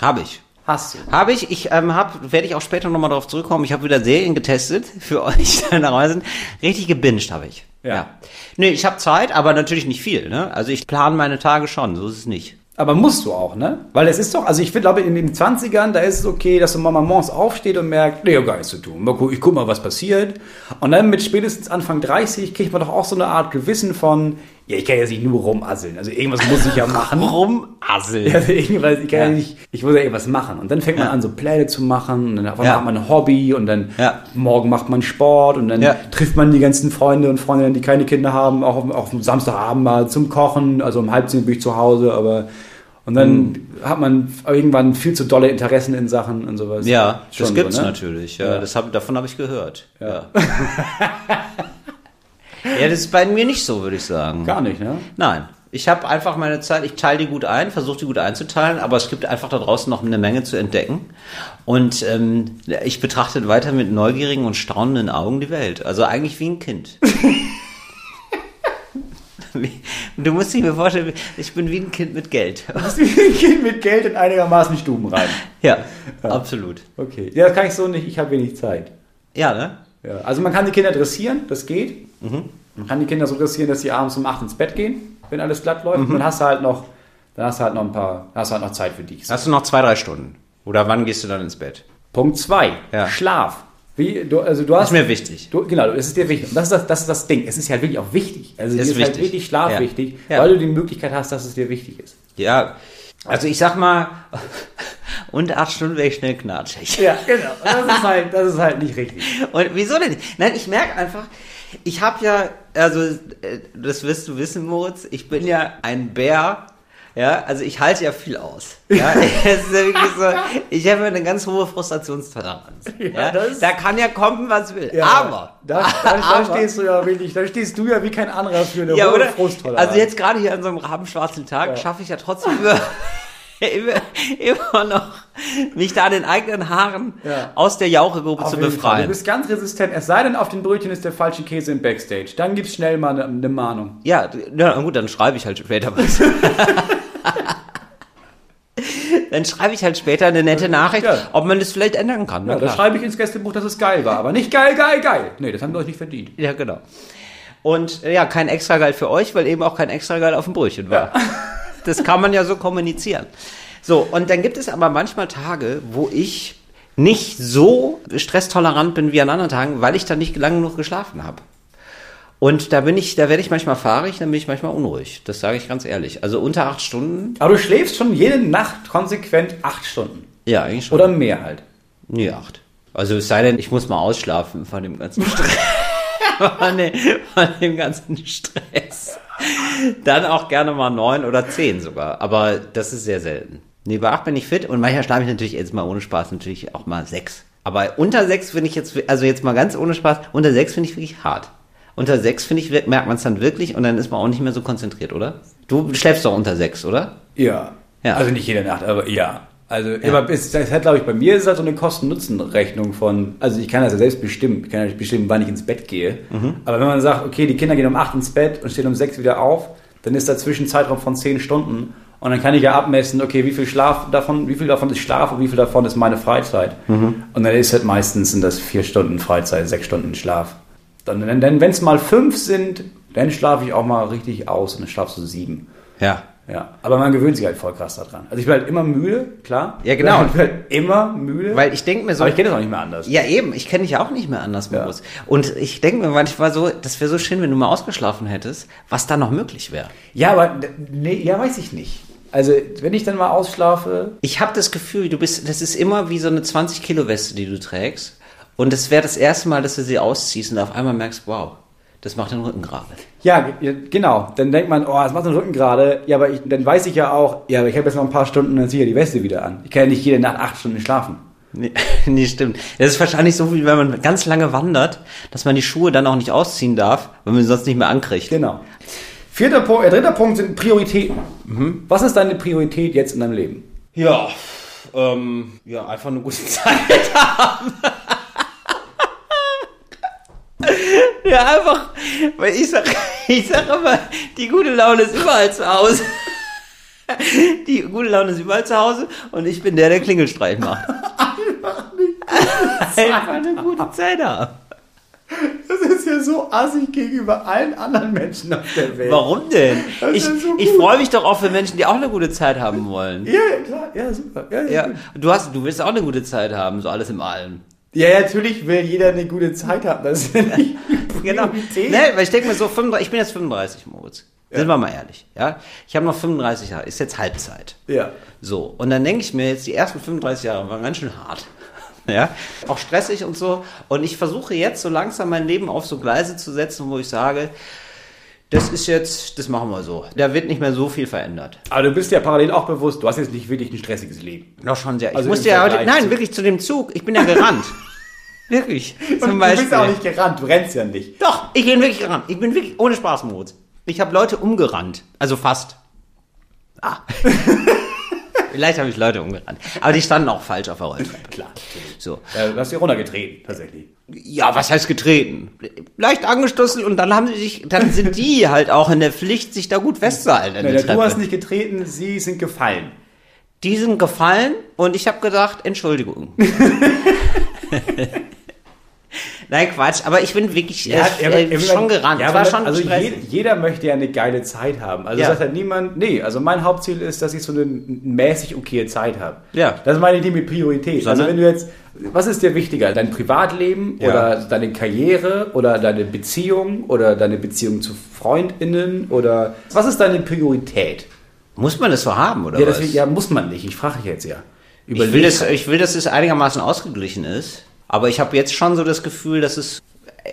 Habe ich. Hast du. Habe ich, ich ähm, habe, werde ich auch später nochmal darauf zurückkommen. Ich habe wieder Serien getestet für euch, da sind. Richtig gebinged habe ich. Ja. Nee, ich habe Zeit, aber natürlich nicht viel. Ne? Also ich plane meine Tage schon, so ist es nicht. Aber musst du auch, ne? Weil es ist doch, also ich glaube, in den 20ern, da ist es okay, dass du mal morgens aufsteht und merkt, nee, gar nichts zu tun. Ich guck mal, was passiert. Und dann mit spätestens Anfang 30 kriegt man doch auch so eine Art Gewissen von, ja, ich kann ja nicht nur rumasseln. Also irgendwas muss ich ja machen. Rumassel. Ja, also irgendwas, ich kann ja. Ja. nicht, ich muss ja irgendwas machen. Und dann fängt man Ja. an, so Pläne zu machen. Und dann Ja. hat man ein Hobby und dann morgen macht man Sport und dann trifft man die ganzen Freunde und Freundinnen, die keine Kinder haben, auch auf, auf Samstagabend mal zum Kochen. Also um halb zehn bin ich zu Hause, aber und dann Mhm. hat man irgendwann viel zu dolle Interessen in Sachen und sowas. Ja, das Schon gibt's so, ne? natürlich. Ja, Ja. Das hab, davon habe ich gehört. Ja. Ja. ja, das ist bei mir nicht so, würde ich sagen. Gar nicht, ne? Nein. Ich habe einfach meine Zeit, ich teile die gut ein, versuche die gut einzuteilen, aber es gibt einfach da draußen noch eine Menge zu entdecken. Und ähm, ich betrachte weiter mit neugierigen und staunenden Augen die Welt. Also eigentlich wie ein Kind. Du musst dir mir vorstellen, ich bin wie ein Kind mit Geld. Das ist wie ein Kind mit Geld in einigermaßen Stuben rein. Ja, absolut. Okay. Ja, das kann ich so nicht, ich habe wenig Zeit. Ja, ne? Ja, also man kann die Kinder dressieren, das geht. Man kann die Kinder so dressieren, dass sie abends um 8 ins Bett gehen, wenn alles glatt läuft. Und dann hast du halt noch, dann hast du halt noch ein paar, hast du halt noch Zeit für dich. Hast du noch zwei, drei Stunden? Oder wann gehst du dann ins Bett? Punkt 2. Ja. Schlaf. Wie, du, also du hast, ist mir wichtig. Du, genau, das ist dir wichtig. Und das ist das, das ist das Ding. Es ist halt wirklich auch wichtig. Also dir Ist ist halt wirklich Schlaf Ja. Ja. weil du die Möglichkeit hast, dass es dir wichtig ist. Ja, also ich sag mal, unter acht Stunden wäre ich schnell knatschig. Ja, genau. Das ist halt, das ist halt nicht richtig. Und wieso denn? nicht? Nein, ich merke einfach, ich habe ja, also äh, das wirst du wissen, Moritz, ich bin ja ein Bär. Ja, also ich halte ja viel aus. Ja, es ist ja wirklich so, ich habe eine ganz hohe Frustrationstoleranz. Ja, das- da kann ja kommen, was will. Ja, aber, da, da, da aber- stehst du ja wirklich, da stehst du ja wie kein anderer für eine ja, hohe oder? Frusttoleranz. Also jetzt gerade hier an so einem rabenschwarzen Tag schaffe ich ja trotzdem immer, immer, immer noch, mich da an den eigenen Haaren Ja. aus der Jauchegruppe zu befreien. Du bist ganz resistent. Es sei denn, auf den Brötchen ist der falsche Käse im Backstage. Dann gibt's schnell mal eine, eine Mahnung. Ja, ja, na gut, dann schreibe ich halt später was. dann schreibe ich halt später eine nette Nachricht, Ja. ob man das vielleicht ändern kann. Ja, Na da klar. schreibe ich ins Gästebuch, dass es geil war. Aber nicht geil, geil, geil. Nee, das haben wir euch nicht verdient. ja, genau. Und äh, ja, kein Extrageld für euch, weil eben auch kein Extrageld auf dem Brötchen war. Das kann man ja so kommunizieren. So, und dann gibt es aber manchmal Tage, wo ich nicht so stresstolerant bin wie an anderen Tagen, weil ich dann nicht lange genug geschlafen habe. Und da bin ich, da werde ich manchmal fahrig, dann bin ich manchmal unruhig. Das sage ich ganz ehrlich. Also unter acht Stunden, Aber du schläfst schon jede Nacht konsequent acht Stunden. ja, eigentlich schon. Oder mehr halt. Nee, acht. Also es sei denn, ich muss mal ausschlafen von dem ganzen Stress. von, dem, von dem ganzen Stress. Dann auch gerne mal neun oder zehn sogar. Aber das ist sehr selten. Nee, bei acht bin ich fit und manchmal schlafe ich natürlich jetzt mal ohne Spaß natürlich auch mal sechs. Aber unter sechs finde ich jetzt, also jetzt mal ganz ohne Spaß, unter sechs finde ich wirklich hart. Unter sechs finde ich, merkt man es dann wirklich und dann ist man auch nicht mehr so konzentriert, oder? Du schläfst doch unter sechs, oder? Ja. Ja. Also nicht jede Nacht, aber ja. Also immer bis, das hat, glaube ich, bei mir ist es halt so eine Kosten-Nutzen-Rechnung von, also ich kann das ja selbst bestimmen, ich kann ja nicht bestimmen, wann ich ins Bett gehe. Aber wenn man sagt, okay, die Kinder gehen um acht ins Bett und stehen um sechs wieder auf, dann ist dazwischen ein Zeitraum von zehn Stunden und dann kann ich ja abmessen, okay, wie viel Schlaf davon, wie viel davon ist Schlaf und wie viel davon ist meine Freizeit. Und dann ist halt meistens sind das vier Stunden Freizeit, sechs Stunden Schlaf. Dann, dann wenn es mal fünf sind, dann schlafe ich auch mal richtig aus und dann schlafst du sieben. Ja. Ja, aber man gewöhnt sich halt voll krass daran. Also ich bin halt immer müde, klar. Ja, genau. Ich bin halt immer müde. Weil ich denke mir so, aber ich kenne das auch nicht mehr anders. Ja, eben. Ich kenne dich ja auch nicht mehr anders, Moritz. Und ich denke mir manchmal so, das wäre so schön, wenn du mal ausgeschlafen hättest, was da noch möglich wäre. Ja, aber nee, ja, weiß ich nicht. Also, wenn ich dann mal ausschlafe, Ich habe das Gefühl, du bist, das ist immer wie so eine 20 Kilo Weste, die du trägst. Und es wäre das erste Mal, dass du sie ausziehst und auf einmal merkst, wow, das macht den Rücken gerade. ja, genau, dann denkt man, oh, das macht den Rücken gerade. Ja, aber ich, dann weiß ich ja auch, ja, aber ich habe jetzt noch ein paar Stunden, dann ziehe ich ja die Weste wieder an. Ich kann ja nicht jede Nacht acht Stunden schlafen. Nee, nee, stimmt. Das ist wahrscheinlich so, wie wenn man ganz lange wandert, dass man die Schuhe dann auch nicht ausziehen darf, weil man sie sonst nicht mehr ankriegt. Genau. Vierter Punkt, äh, dritter Punkt sind Prioritäten. Was ist deine Priorität jetzt in deinem Leben? Ja, ähm, ja, einfach eine gute Zeit haben. Ja, einfach, weil ich sag, ich sag immer, die gute Laune ist überall zu Hause. Die gute Laune ist überall zu Hause und ich bin der, der Klingelstreich macht. Einfach eine gute Zeit haben. Das ist ja so assig gegenüber allen anderen Menschen auf der Welt. Warum denn? Das Ich, so ich freue mich doch auch für Menschen, die auch eine gute Zeit haben wollen. Ja, ja, klar, ja, super. Ja, ja, Ja, du hast, du willst auch eine gute Zeit haben, so alles im Allen. Ja, natürlich will jeder eine gute Zeit haben. Das ist ja nicht Genau. Priorität. Ne, weil ich denke mir so, 35, ich bin jetzt 35, Moritz. Sind wir mal ehrlich, ja? Ich habe noch 35 Jahre, ist jetzt Halbzeit. Ja. So, und dann denke ich mir jetzt, die ersten 35 Jahre waren ganz schön hart. Ja, auch stressig und so. Und ich versuche jetzt so langsam mein Leben auf so Gleise zu setzen, wo ich sage, das ist jetzt, das machen wir so. Da wird nicht mehr so viel verändert. Aber du bist ja parallel auch bewusst, du hast jetzt nicht wirklich ein stressiges Leben. Noch schon sehr. Ich Also musste ja heute, nein, zu- wirklich zu dem Zug. Ich bin ja gerannt. wirklich. Zum Und Beispiel. du bist ja auch nicht gerannt, du rennst ja nicht. Doch, ich bin wirklich gerannt. Ich bin wirklich ohne Spaß, Moritz. Ich habe Leute umgerannt. Also fast. Ah. Vielleicht habe ich Leute umgerannt. Aber die standen auch falsch auf der Rolltreppe. Klar. So. Ja, du hast dich runtergetreten, tatsächlich. Ja, was heißt getreten? Leicht angestoßen und dann haben sie sich, dann sind die halt auch in der Pflicht, sich da gut festzuhalten. der du hast nicht getreten, sie sind gefallen. Die sind gefallen und ich habe gedacht, Entschuldigung. Nein, Quatsch, aber ich bin wirklich ja, äh, äh, schon gerannt. Ja, war schon also jeder, jeder, möchte ja eine geile Zeit haben. Also ja. sagt halt niemand, nee, also mein Hauptziel ist, dass ich so eine mäßig okay Zeit habe. Ja. Das meine ich nicht mit Priorität. Sondern also wenn du jetzt, was ist dir wichtiger? Dein Privatleben ja. oder deine Karriere oder deine Beziehung oder deine Beziehung zu FreundInnen oder was ist deine Priorität? Muss man das so haben, oder ja, was? Deswegen, ja, muss man nicht. Ich frage dich jetzt ja. Ich will, das, ich will, dass es einigermaßen ausgeglichen ist. Aber ich habe jetzt schon so das Gefühl, dass es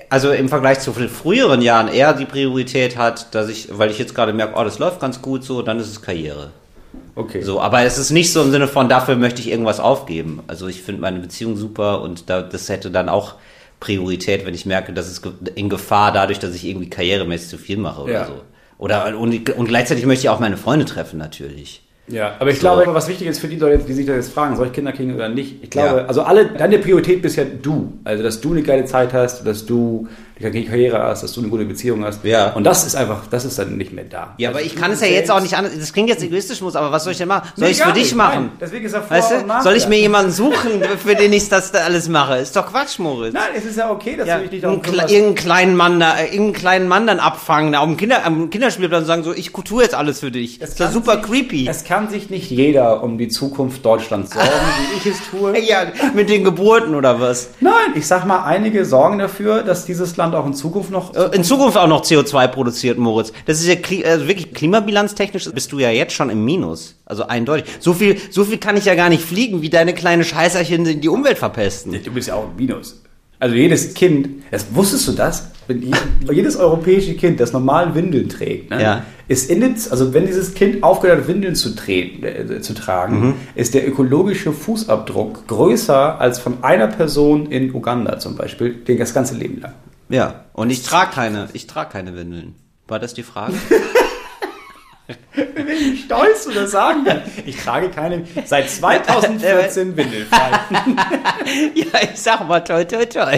also im Vergleich zu früheren Jahren eher die Priorität hat, dass ich, weil ich jetzt gerade merke, oh, das läuft ganz gut so, dann ist es Karriere. Okay. So, aber es ist nicht so im Sinne von, dafür möchte ich irgendwas aufgeben. Also ich finde meine Beziehung super und da, das hätte dann auch Priorität, wenn ich merke, dass es in Gefahr dadurch, dass ich irgendwie karrieremäßig zu viel mache oder ja. so. Oder und, und gleichzeitig möchte ich auch meine Freunde treffen natürlich. Ja, aber ich so. glaube, was wichtig ist für die Leute, die sich da jetzt fragen, soll ich Kinder kriegen oder nicht? Ich glaube, ja. also alle, deine Priorität bist ja du. Also, dass du eine geile Zeit hast, dass du eine Karriere hast, dass du eine gute Beziehung hast. Ja. Und das ist einfach, das ist dann nicht mehr da. Ja, aber also ich kann es ja jetzt auch nicht anders. Das klingt jetzt egoistisch, muss, aber was soll ich denn machen? Soll nee, ich es für dich nicht. machen? Nein, deswegen ist er vor weißt du? Soll ich mir jemanden suchen, für den ich das da alles mache? Ist doch Quatsch, Moritz. Nein, es ist ja okay, dass ja, du dich nicht darum kümmerst. Irgendeinen kleinen Mann da, irgendeinen kleinen Mann dann abfangen, da auf dem, Kinder, am Kinderspielplatz und sagen so, ich tue jetzt alles für dich. Es ist ja super sich, creepy. Es kann sich nicht jeder um die Zukunft Deutschlands sorgen, wie ich es tue. ja, mit den Geburten oder was? Nein, ich sag mal, einige sorgen dafür, dass dieses Land auch in Zukunft noch. Äh, in Zukunft auch noch CO2 produziert, Moritz. Das ist ja also wirklich klimabilanztechnisch bist du ja jetzt schon im Minus. Also eindeutig. So viel, so viel kann ich ja gar nicht fliegen, wie deine kleine Scheißerchen die Umwelt verpesten. Du bist ja auch im Minus. Also jedes Kind, das, wusstest du das? Wenn jedes europäische Kind, das normal Windeln trägt, ne, ja. ist in den, also wenn dieses Kind aufgehört hat, Windeln zu, treten, äh, zu tragen, mhm. ist der ökologische Fußabdruck größer als von einer Person in Uganda zum Beispiel, das ganze Leben lang. Ja, und ich trage keine, ich trage keine Windeln. War das die Frage? Wie stolz du das sagen kannst. Ich trage keine, seit 2014 Windelfrei. ja, ich sag mal toi toi toi.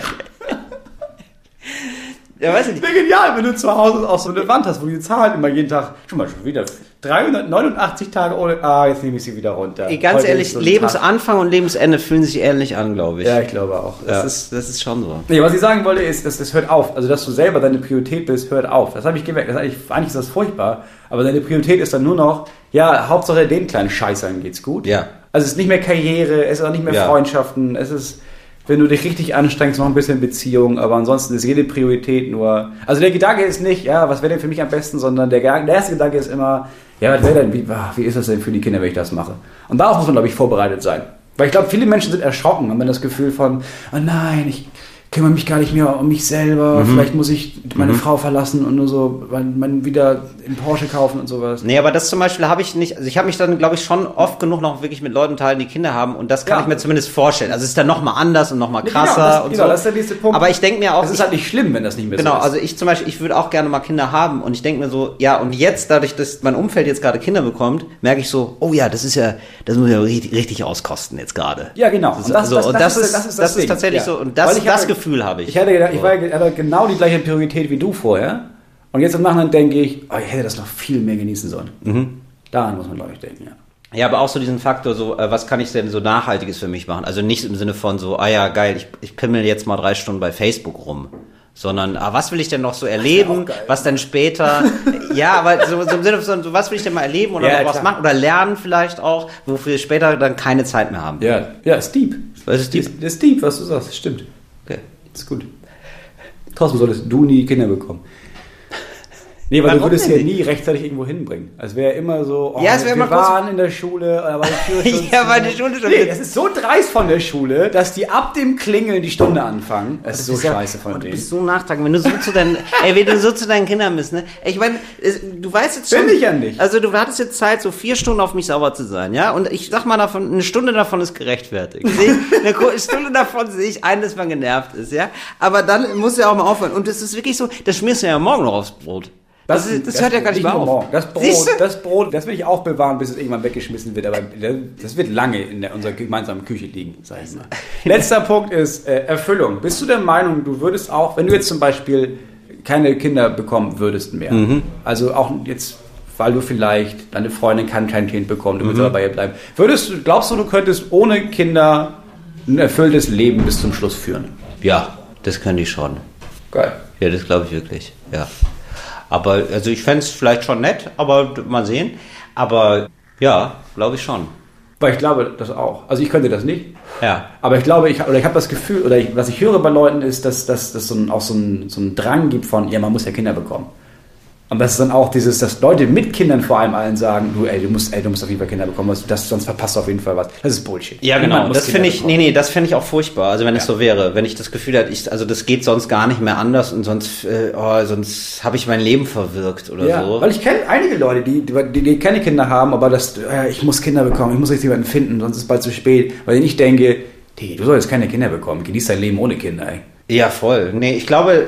Ja, weiß ich nicht. genial, wenn du zu Hause auch so eine Wand hast, wo die Zahlen immer jeden Tag, schon mal schon wieder 389 Tage ohne, ah, jetzt nehme ich sie wieder runter. Ey, ganz Heute ehrlich, so Lebensanfang und Lebensende fühlen sich ähnlich an, glaube ich. Ja, ich glaube auch. Das, ja. ist, das ist schon so. Nee, was ich sagen wollte ist, dass das hört auf. Also, dass du selber deine Priorität bist, hört auf. Das habe ich gemerkt. Das eigentlich, eigentlich ist das furchtbar. Aber deine Priorität ist dann nur noch, ja, Hauptsache den kleinen Scheißern geht's gut. Ja. Also, es ist nicht mehr Karriere, es ist auch nicht mehr ja. Freundschaften, es ist, wenn du dich richtig anstrengst, noch ein bisschen Beziehung, aber ansonsten ist jede Priorität nur. Also der Gedanke ist nicht, ja, was wäre denn für mich am besten, sondern der, der erste Gedanke ist immer, ja, was wäre denn, wie, wie ist das denn für die Kinder, wenn ich das mache? Und darauf muss man, glaube ich, vorbereitet sein. Weil ich glaube, viele Menschen sind erschrocken, haben dann das Gefühl von, oh nein, ich, kümmere mich gar nicht mehr um mich selber. Mhm. Vielleicht muss ich meine mhm. Frau verlassen und nur so man wieder in Porsche kaufen und sowas. Nee, aber das zum Beispiel habe ich nicht. Also ich habe mich dann, glaube ich, schon oft genug noch wirklich mit Leuten teilen, die Kinder haben und das kann ja. ich mir zumindest vorstellen. Also es ist dann nochmal anders und nochmal krasser genau, das, und genau, so. das ist der nächste Punkt. Aber ich denke mir auch. Es ist halt nicht schlimm, wenn das nicht mehr genau, so ist. Genau, also ich zum Beispiel, ich würde auch gerne mal Kinder haben und ich denke mir so, ja, und jetzt, dadurch, dass mein Umfeld jetzt gerade Kinder bekommt, merke ich so, oh ja, das ist ja, das muss ja richtig, richtig auskosten jetzt gerade. Ja, genau. Und das, also, das, ist, das, ist, das ist tatsächlich ja. so, und das, das Gefühl habe ich. Ich hatte gedacht, ich war, hatte genau die gleiche Priorität wie du vorher. Und jetzt im Nachhinein denke ich, oh, ich hätte das noch viel mehr genießen sollen. Mhm. Daran muss man, glaube ich, denken, ja. Ja, aber auch so diesen Faktor, so, äh, was kann ich denn so Nachhaltiges für mich machen? Also nicht im Sinne von so, ah ja, geil, ich, ich pimmel jetzt mal drei Stunden bei Facebook rum. Sondern, ah, was will ich denn noch so erleben? Was denn später? ja, aber so, so, im Sinne von, so, was will ich denn mal erleben oder ja, noch was machen? Oder lernen vielleicht auch, wofür wir später dann keine Zeit mehr haben. Ja, ja, ist deep. Was ist deep? Das ist deep, was du sagst, stimmt. Okay. Ist gut. Trotzdem solltest du nie Kinder bekommen. Nee, weil Warum du würdest ja nie rechtzeitig irgendwo hinbringen. Es wäre immer so, oh, ja, es wir immer waren in der Schule, aber die Tür Ja, war die Schule schon. Nee, das ist so dreist von der Schule, dass die ab dem Klingeln die Stunde anfangen. Das, das ist so scheiße von denen. Du bist so nachtragend, wenn du so zu deinen, ey, wenn du so zu deinen Kindern bist, ne? Ich meine, du weißt jetzt schon. Bin ich ja nicht. Also du hattest jetzt Zeit, so vier Stunden auf mich sauer zu sein, ja? Und ich sag mal davon, eine Stunde davon ist gerechtfertigt. eine Stunde davon sehe ich ein, dass man genervt ist, ja? Aber dann muss ja auch mal aufhören. Und es ist wirklich so, das schmierst du ja morgen noch aufs Brot. Das, das, das, hört ja gar nicht mehr auf. Das Brot, das Brot, das will ich auch bewahren, bis es irgendwann weggeschmissen wird. Aber das wird lange in der, unserer gemeinsamen Küche liegen, sag ich mal. Letzter Punkt ist äh, Erfüllung. Bist du der Meinung, du würdest auch, wenn du jetzt zum Beispiel keine Kinder bekommen würdest mehr, mhm. also auch jetzt weil du vielleicht, deine Freundin kann kein Kind bekommen, du willst mhm. aber bei ihr bleiben. Würdest glaubst du, du könntest ohne Kinder ein erfülltes Leben bis zum Schluss führen? Ja, Das können die schon. Geil. Ja, das glaube ich wirklich. Ja. Aber, also ich fände es vielleicht schon nett, aber mal sehen. Aber ja, glaube ich schon. Weil ich glaube das auch. Also ich könnte das nicht. Ja. Aber ich glaube, ich, oder ich habe das Gefühl, oder ich, was ich höre bei Leuten ist, dass das so ein, auch so ein, so ein Drang gibt von, ja, man muss ja Kinder bekommen. Und das ist dann auch dieses, dass Leute mit Kindern vor allem allen sagen, du, ey, du musst, ey, du musst auf jeden Fall Kinder bekommen, das, sonst verpasst du auf jeden Fall was. Das ist Bullshit. Ja, genau. Das finde ich, bekommen. nee, nee, das fände ich auch furchtbar. Also wenn es Ja. so wäre, wenn ich das Gefühl hätte, ich, also das geht sonst gar nicht mehr anders und sonst, äh, oh, sonst habe ich mein Leben verwirkt oder Ja, so. weil ich kenne einige Leute, die, die, die keine Kinder haben, aber das, äh, ich muss Kinder bekommen, ich muss jetzt jemanden finden, sonst ist es bald zu spät. Weil ich denke, hey, du solltest keine Kinder bekommen, genieß dein Leben ohne Kinder, ey. Ja, voll. Nee, ich glaube,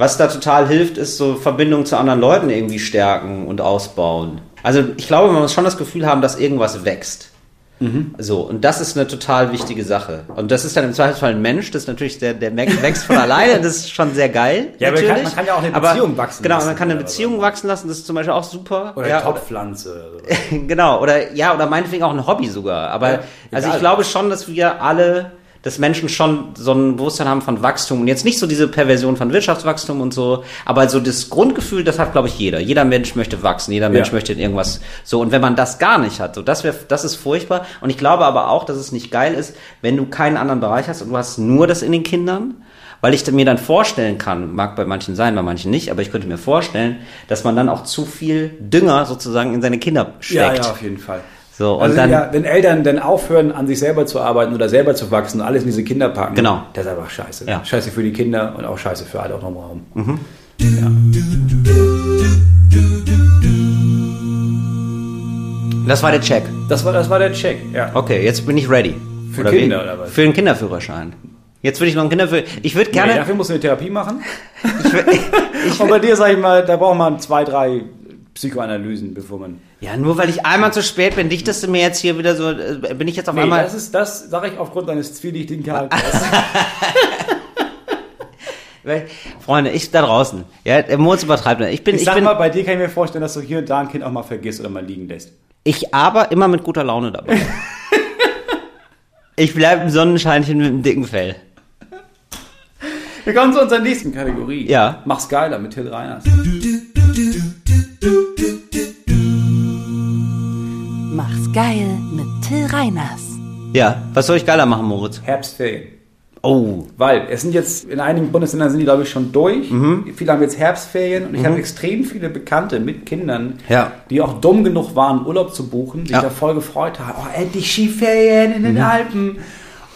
was da total hilft, ist so Verbindung zu anderen Leuten irgendwie stärken und ausbauen. Also ich glaube, man muss schon das Gefühl haben, dass irgendwas wächst. So, und das ist eine total wichtige Sache. Und das ist dann im Zweifelsfall ein Mensch, das ist natürlich, der, der wächst von alleine, das ist schon sehr geil. Ja, aber man kann- natürlich. man kann ja auch eine Aber- Beziehung wachsen Genau, lassen man kann eine Beziehung so. wachsen lassen, das ist zum Beispiel auch super. Oder ja, Topfpflanze. Oder genau, oder ja, oder meinetwegen auch ein Hobby sogar. Aber Ja, also egal. ich glaube schon, dass wir alle, dass Menschen schon so ein Bewusstsein haben von Wachstum und jetzt nicht so diese Perversion von Wirtschaftswachstum und so, aber so das Grundgefühl, das hat glaube ich jeder. Jeder Mensch möchte wachsen, jeder Mensch Ja. möchte in irgendwas so und wenn man das gar nicht hat, so das wäre das ist furchtbar und ich glaube aber auch, dass es nicht geil ist, wenn du keinen anderen Bereich hast und du hast nur das in den Kindern. Weil ich mir dann vorstellen kann, mag bei manchen sein, bei manchen nicht, aber ich könnte mir vorstellen, dass man dann auch zu viel Dünger sozusagen in seine Kinder steckt. Ja, ja, auf jeden Fall. So, und also dann, ja, wenn Eltern dann aufhören, an sich selber zu arbeiten oder selber zu wachsen und alles in diese Kinder packen, Genau. das ist einfach scheiße. Ja. Scheiße für die Kinder und auch scheiße für alle auch drumherum. das war der Check. Das war, das war der Check, ja. Okay, jetzt bin ich ready. Für wie? Kinder, oder was? Für einen Kinderführerschein. Jetzt würde ich noch einen Kinderführerschein. Ich würde gerne. Nee, dafür musst du eine Therapie machen. ich würd, ich Und würd, bei dir, sag ich mal, da braucht man zwei, drei Psychoanalysen, bevor man. ja, nur weil ich einmal zu spät bin, dichtest du mir jetzt hier wieder so, äh, bin ich jetzt auf Nee, einmal. das ist das, sage ich aufgrund deines zwielichtigen Charakters. Freunde, ich da draußen. Ja, der Moritz übertreibt. nicht. Ich bin, Ich ich, sag bin, mal, bei dir kann ich mir vorstellen, dass du hier und da ein Kind auch mal vergisst oder mal liegen lässt. ich aber immer mit guter Laune dabei. ich bleibe im Sonnenscheinchen mit dem dicken Fell. Wir kommen zu unserer nächsten Kategorie. Ja. Mach's geiler mit Till Reiners. Mach's geil mit Till Reiners. Ja, was soll ich geiler machen, Moritz? Herbstferien. Oh, Weil es sind jetzt, in einigen Bundesländern sind die, glaube ich, schon durch. Mhm. Viele haben jetzt Herbstferien und ich habe extrem viele Bekannte mit Kindern, Ja. die auch dumm genug waren, Urlaub zu buchen, sich Ja. Mhm. da voll gefreut haben. Oh, endlich Skiferien in den Alpen.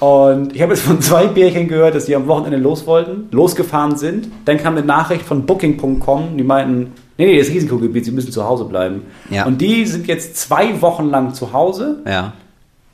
Und ich habe jetzt von zwei Bärchen gehört, dass die am Wochenende los wollten, losgefahren sind. Dann kam eine Nachricht von Booking.com, die meinten, nee, nee, das Risikogebiet, sie müssen zu Hause bleiben. Ja. Und die sind jetzt zwei Wochen lang zu Hause, ja,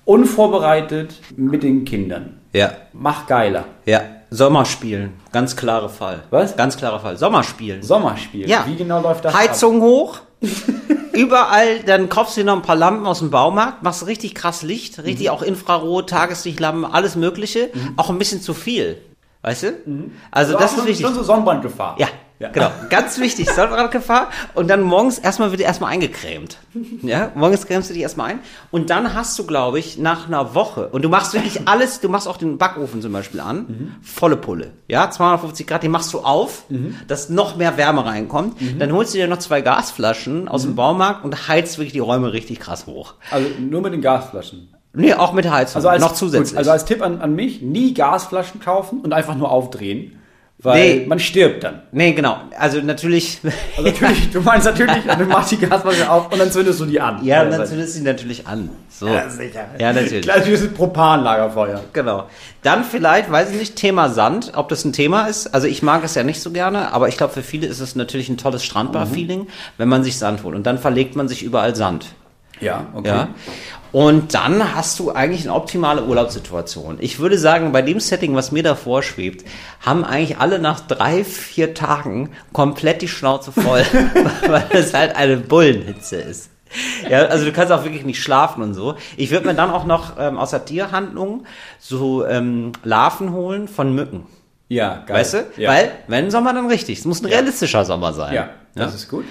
unvorbereitet mit den Kindern. ja. Mach geiler. Ja, Sommerspielen, ganz klarer Fall. Was? Ganz klarer Fall. Sommerspielen. Sommerspiel. Ja. Wie genau läuft das? Heizung hoch. Überall, dann kaufst du dir noch ein paar Lampen aus dem Baumarkt, machst richtig krass Licht, richtig Mhm. auch Infrarot, Tageslichtlampen, alles Mögliche. Auch ein bisschen zu viel. Weißt du? Also ab? das ist wichtig. Schon so Sonnenbrandgefahr. Ja, genau. Ganz wichtig, Sonnenbrandgefahr. Und dann morgens erstmal wird erstmal eingecremt. Ja, morgens cremst du dich erstmal ein. Und dann hast du, glaube ich, nach einer Woche, und du machst wirklich alles, du machst auch den Backofen zum Beispiel an, volle Pulle. Ja, 250 Grad, den machst du auf, dass noch mehr Wärme reinkommt. Dann holst du dir noch zwei Gasflaschen aus dem Baumarkt und heizt wirklich die Räume richtig krass hoch. Also nur mit den Gasflaschen. Nee, auch mit Heizung. Also als, noch zusätzlich. Gut, also als Tipp an, an mich, nie Gasflaschen kaufen und einfach nur aufdrehen. Weil Nee. man stirbt dann. nee, genau. Also natürlich. Also natürlich, du meinst natürlich, du machst die Gasflasche auf und dann zündest du die an. ja, Also, dann zündest du sie natürlich an. So. Ja, sicher. Ja, natürlich. Gleich wie das Propanlagerfeuer. Genau. Dann vielleicht, weiß ich nicht, Thema Sand, ob das ein Thema ist. Also ich mag es ja nicht so gerne, aber ich glaube, für viele ist es natürlich ein tolles Strandbar-Feeling, wenn man sich Sand holt. Und dann verlegt man sich überall Sand. Ja, okay. Ja. Und dann hast du eigentlich eine optimale Urlaubssituation. Ich würde sagen, bei dem Setting, was mir da vorschwebt, haben eigentlich alle nach drei, vier Tagen komplett die Schnauze voll, weil es halt eine Bullenhitze ist. Ja, also du kannst auch wirklich nicht schlafen und so. Ich würde mir dann auch noch ähm, aus der Tierhandlung so ähm, Larven holen von Mücken. Ja, geil. Weißt du? Ja. Weil, wenn Sommer, dann richtig. Es muss ein realistischer Sommer sein. ja, das ist gut.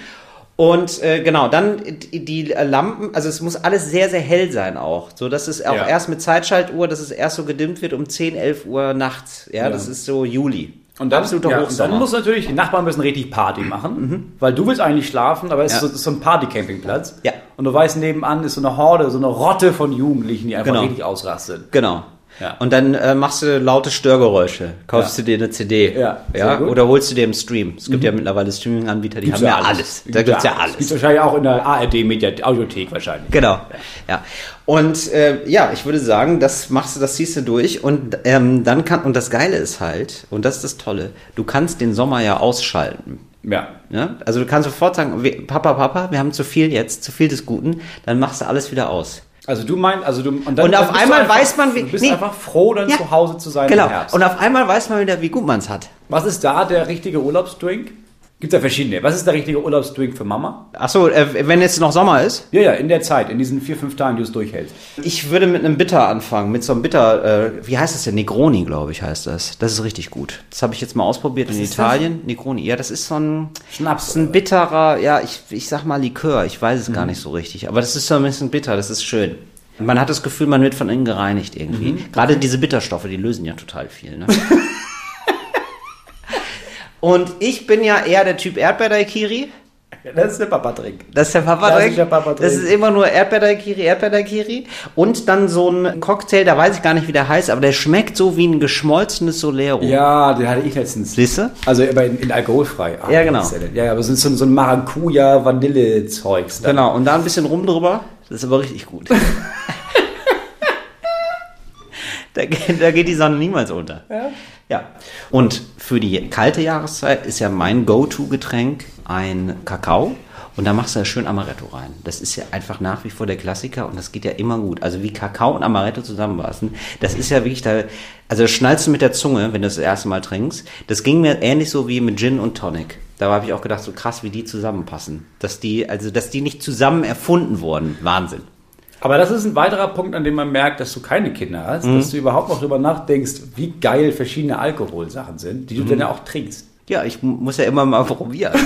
Und äh, genau, dann die, Lampen, also es muss alles sehr, sehr hell sein auch. So dass es auch Ja. erst mit Zeitschaltuhr, dass es erst so gedimmt wird um 10, 11 Uhr nachts. Ja, Ja. das ist so Juli. Und dann, ja, und dann muss natürlich, die Nachbarn müssen richtig Party machen, mhm. weil du willst eigentlich schlafen, aber es ja. ist, so, ist so ein Party-Campingplatz. Ja. Und du weißt, nebenan ist so eine Horde, so eine Rotte von Jugendlichen, die einfach genau. richtig ausrastet. Genau. Ja. Und dann äh, machst du laute Störgeräusche. Kaufst ja. du dir eine CD. Ja. ja? Oder holst du dir im Stream. Es gibt mhm. ja mittlerweile Streaming-Anbieter, die gibt's haben ja alles. alles. Da gibt's ja alles. Gibt's wahrscheinlich auch in der ARD-Audiothek wahrscheinlich. Genau. Ja. Und äh, ja, ich würde sagen, das machst du, das ziehst du durch und ähm, dann kann, und das Geile ist halt, und das ist das Tolle, du kannst den Sommer ja ausschalten. Ja. ja. Also du kannst sofort sagen, Papa, Papa, wir haben zu viel jetzt, zu viel des Guten, dann machst du alles wieder aus. Also du meinst, also du und, dann, und auf einmal einfach, weiß man, wie du bist nee, einfach froh, dann ja, zu Hause zu sein genau. Und auf einmal weiß man wieder, wie gut man es hat. Was ist da der richtige Urlaubsdrink? Gibt ja verschiedene. Was ist der richtige Urlaubsdrink für Mama? Achso, äh, wenn jetzt noch Sommer ist? Ja, ja, in der Zeit, in diesen vier, fünf Tagen, die du es durchhältst. Ich würde mit einem Bitter anfangen, mit so einem Bitter, äh, wie heißt das denn? Negroni, glaube ich, heißt das. Das ist richtig gut. Das habe ich jetzt mal ausprobiert Was in Italien. Das? Negroni, ja, das ist so ein Schnaps. ein bitterer, ja, ich, ich sag mal Likör, ich weiß es mhm. gar nicht so richtig. Aber das ist so ein bisschen bitter, das ist schön. Man hat das Gefühl, man wird von innen gereinigt irgendwie. Mhm. Gerade diese Bitterstoffe, die lösen ja total viel. Ne? Und ich bin ja eher der Typ Erdbeerdaikiri. Das ist der Papa-Drink. Das ist der Papa-Drink. Das, Papa das ist immer nur Erdbeerdaikiri, Erdbeerdaikiri. Und dann so ein Cocktail, da weiß ich gar nicht, wie der heißt, aber der schmeckt so wie ein geschmolzenes Solero. Ja, den hatte ich letztens. Siehst du? Also in, in alkoholfrei. Ah, ja, genau. Ja, aber so, so, so ein Maracuja-Vanille-Zeugs. Genau, und da ein bisschen rum drüber. Das ist aber richtig gut. da, da geht die Sonne niemals unter. Ja. Ja. Und für die kalte Jahreszeit ist ja mein Go-To-Getränk ein Kakao. Und da machst du ja schön Amaretto rein. Das ist ja einfach nach wie vor der Klassiker und das geht ja immer gut. Also wie Kakao und Amaretto zusammenpassen, das ist ja wirklich da, also das schnallst du mit der Zunge, wenn du das erste Mal trinkst. Das ging mir ähnlich so wie mit Gin und Tonic. Da habe ich auch gedacht, so krass, wie die zusammenpassen. Dass die, also dass die nicht zusammen erfunden wurden. Wahnsinn. Aber das ist ein weiterer Punkt, an dem man merkt, dass du keine Kinder hast, mhm. dass du überhaupt noch darüber nachdenkst, wie geil verschiedene Alkoholsachen sind, die du mhm. dann ja auch trinkst. Ja, ich muss ja immer mal probieren.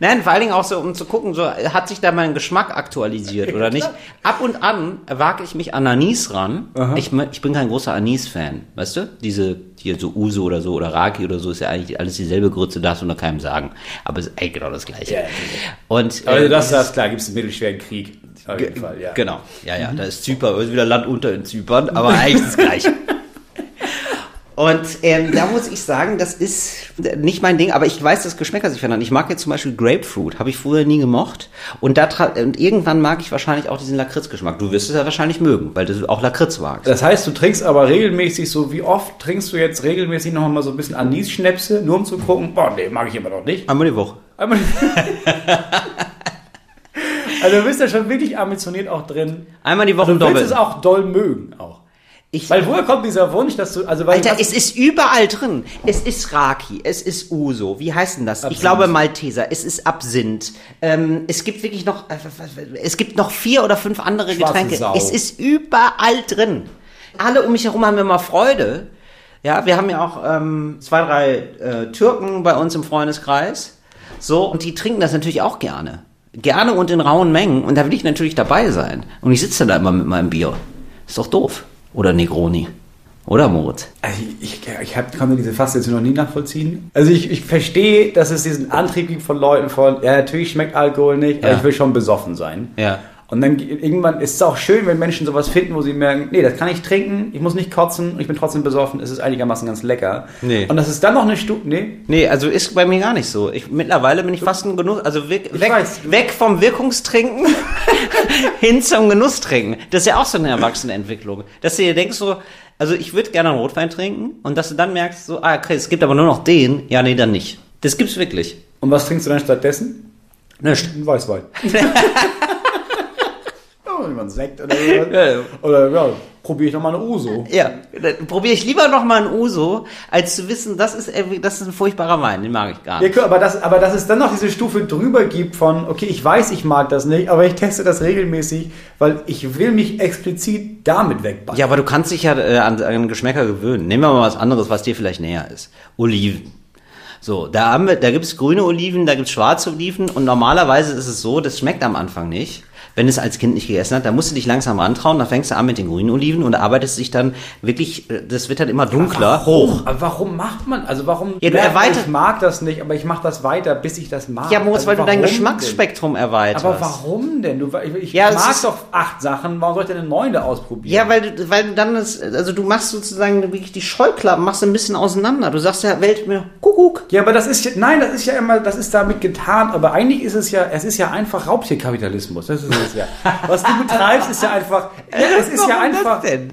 Nein, vor allen Dingen auch so, um zu gucken, so hat sich da mein Geschmack aktualisiert oder nicht. Ab und an wage ich mich an Anis ran. Ich, ich, bin kein großer Anis-Fan, weißt du? Diese hier so Uso oder so oder Raki oder so ist ja eigentlich alles dieselbe Grütze, darfst du noch keinem sagen. Aber es ist eigentlich genau das Gleiche. Ja, und, äh, also das, das ist klar, gibt es einen mittelschweren Krieg. Auf jeden Fall, ja. Genau, ja, ja, mhm. da ist Zypern, ist wieder Land unter in Zypern, aber eigentlich das Gleiche. Und ähm, da muss ich sagen, das ist nicht mein Ding, aber ich weiß, dass Geschmäcker sich verändern. Ich mag jetzt zum Beispiel Grapefruit, habe ich früher nie gemocht. Und, da und irgendwann mag ich wahrscheinlich auch diesen Lakritzgeschmack. Du wirst es ja wahrscheinlich mögen, weil du auch Lakritz magst. Das heißt, du trinkst aber regelmäßig so, wie oft trinkst du jetzt regelmäßig noch mal so ein bisschen Anis-Schnäpse, nur um zu gucken, boah, nee, mag ich immer noch nicht. Einmal die Woche. Einmal die Woche. Also du bist ja schon wirklich ambitioniert auch drin. Einmal die Woche also, du willst es auch doll mögen auch. Ich, Weil woher kommt dieser Wunsch, dass du, also Alter, es ist überall drin. Es ist Raki, es ist Uso. Wie heißt denn das? Absinth. Ich glaube Malteser. Es ist Absinth. Ähm, es gibt wirklich noch, äh, es gibt noch vier oder fünf andere Schwarze Getränke. Sau. Es ist überall drin. Alle um mich herum haben immer Freude. Ja, wir haben ja auch ähm, zwei, drei äh, Türken bei uns im Freundeskreis. So, und die trinken das natürlich auch gerne. Gerne und in rauen Mengen. Und da will ich natürlich dabei sein. Und ich sitze da immer mit meinem Bier. Ist doch doof. Oder Negroni. Oder Moritz? Also ich, ich, ich hab, kann diese Faszination noch nie nachvollziehen. Also ich, ich verstehe, dass es diesen Antrieb gibt von Leuten von, ja, natürlich schmeckt Alkohol nicht, ja. aber ich will schon besoffen sein. Ja. Und dann irgendwann ist es auch schön, wenn Menschen sowas finden, wo sie merken, nee, das kann ich trinken, ich muss nicht kotzen, ich bin trotzdem besoffen, es ist einigermaßen ganz lecker. Nee. Und das ist dann noch eine Stufe, nee? Nee, also ist bei mir gar nicht so. Ich, mittlerweile bin ich fast ein Genuss, also weg, weg, weg vom Wirkungstrinken hin zum Genusstrinken. Das ist ja auch so eine Erwachsenenentwicklung. Dass du dir denkst so, also ich würde gerne einen Rotwein trinken und dass du dann merkst so, ah, okay, es gibt aber nur noch den, ja, nee, dann nicht. Das gibt's wirklich. Und was trinkst du dann stattdessen? Nicht. Ein Weißwein. mal einen Sekt oder so. ja, Oder ja, probiere ich nochmal eine Uso. Ja, probiere ich lieber nochmal einen Uso, als zu wissen, das ist, das ist ein furchtbarer Wein, den mag ich gar nicht. Ja, aber, das, aber dass es dann noch diese Stufe drüber gibt von, okay, ich weiß, ich mag das nicht, aber ich teste das regelmäßig, weil ich will mich explizit damit wegballern. Ja, aber du kannst dich ja äh, an, an Geschmäcker gewöhnen. Nehmen wir mal was anderes, was dir vielleicht näher ist. Oliven. So, da haben wir, da gibt's grüne Oliven, da gibt's schwarze Oliven und normalerweise ist es so, das schmeckt am Anfang nicht wenn es als Kind nicht gegessen hat, dann musst du dich langsam rantrauen, dann fängst du an mit den grünen Oliven und arbeitest dich dann wirklich, äh, das wird dann immer dunkler, hoch. Aber warum macht man, also warum, Ja, du erweitert- ich mag das nicht, aber ich mache das weiter, bis ich das mag. Ja, Moritz, Also weil du dein warum Geschmacksspektrum denn? erweiterst. Aber warum denn? Du, ich ich Ja, mag doch acht Sachen, warum soll ich denn eine neunte ausprobieren? Ja, weil du, weil du dann das, also du machst sozusagen wirklich die Scheuklappen, machst ein bisschen auseinander. Du sagst ja, Welt mir, Kuckuck. Ja, aber das ist ja, nein, das ist ja immer, das ist damit getan, aber eigentlich ist es ja, es ist ja einfach Raubtierkapitalismus, das ist es ja. Was du betreibst, ist ja einfach, ja, es ist ja Warum das einfach, denn?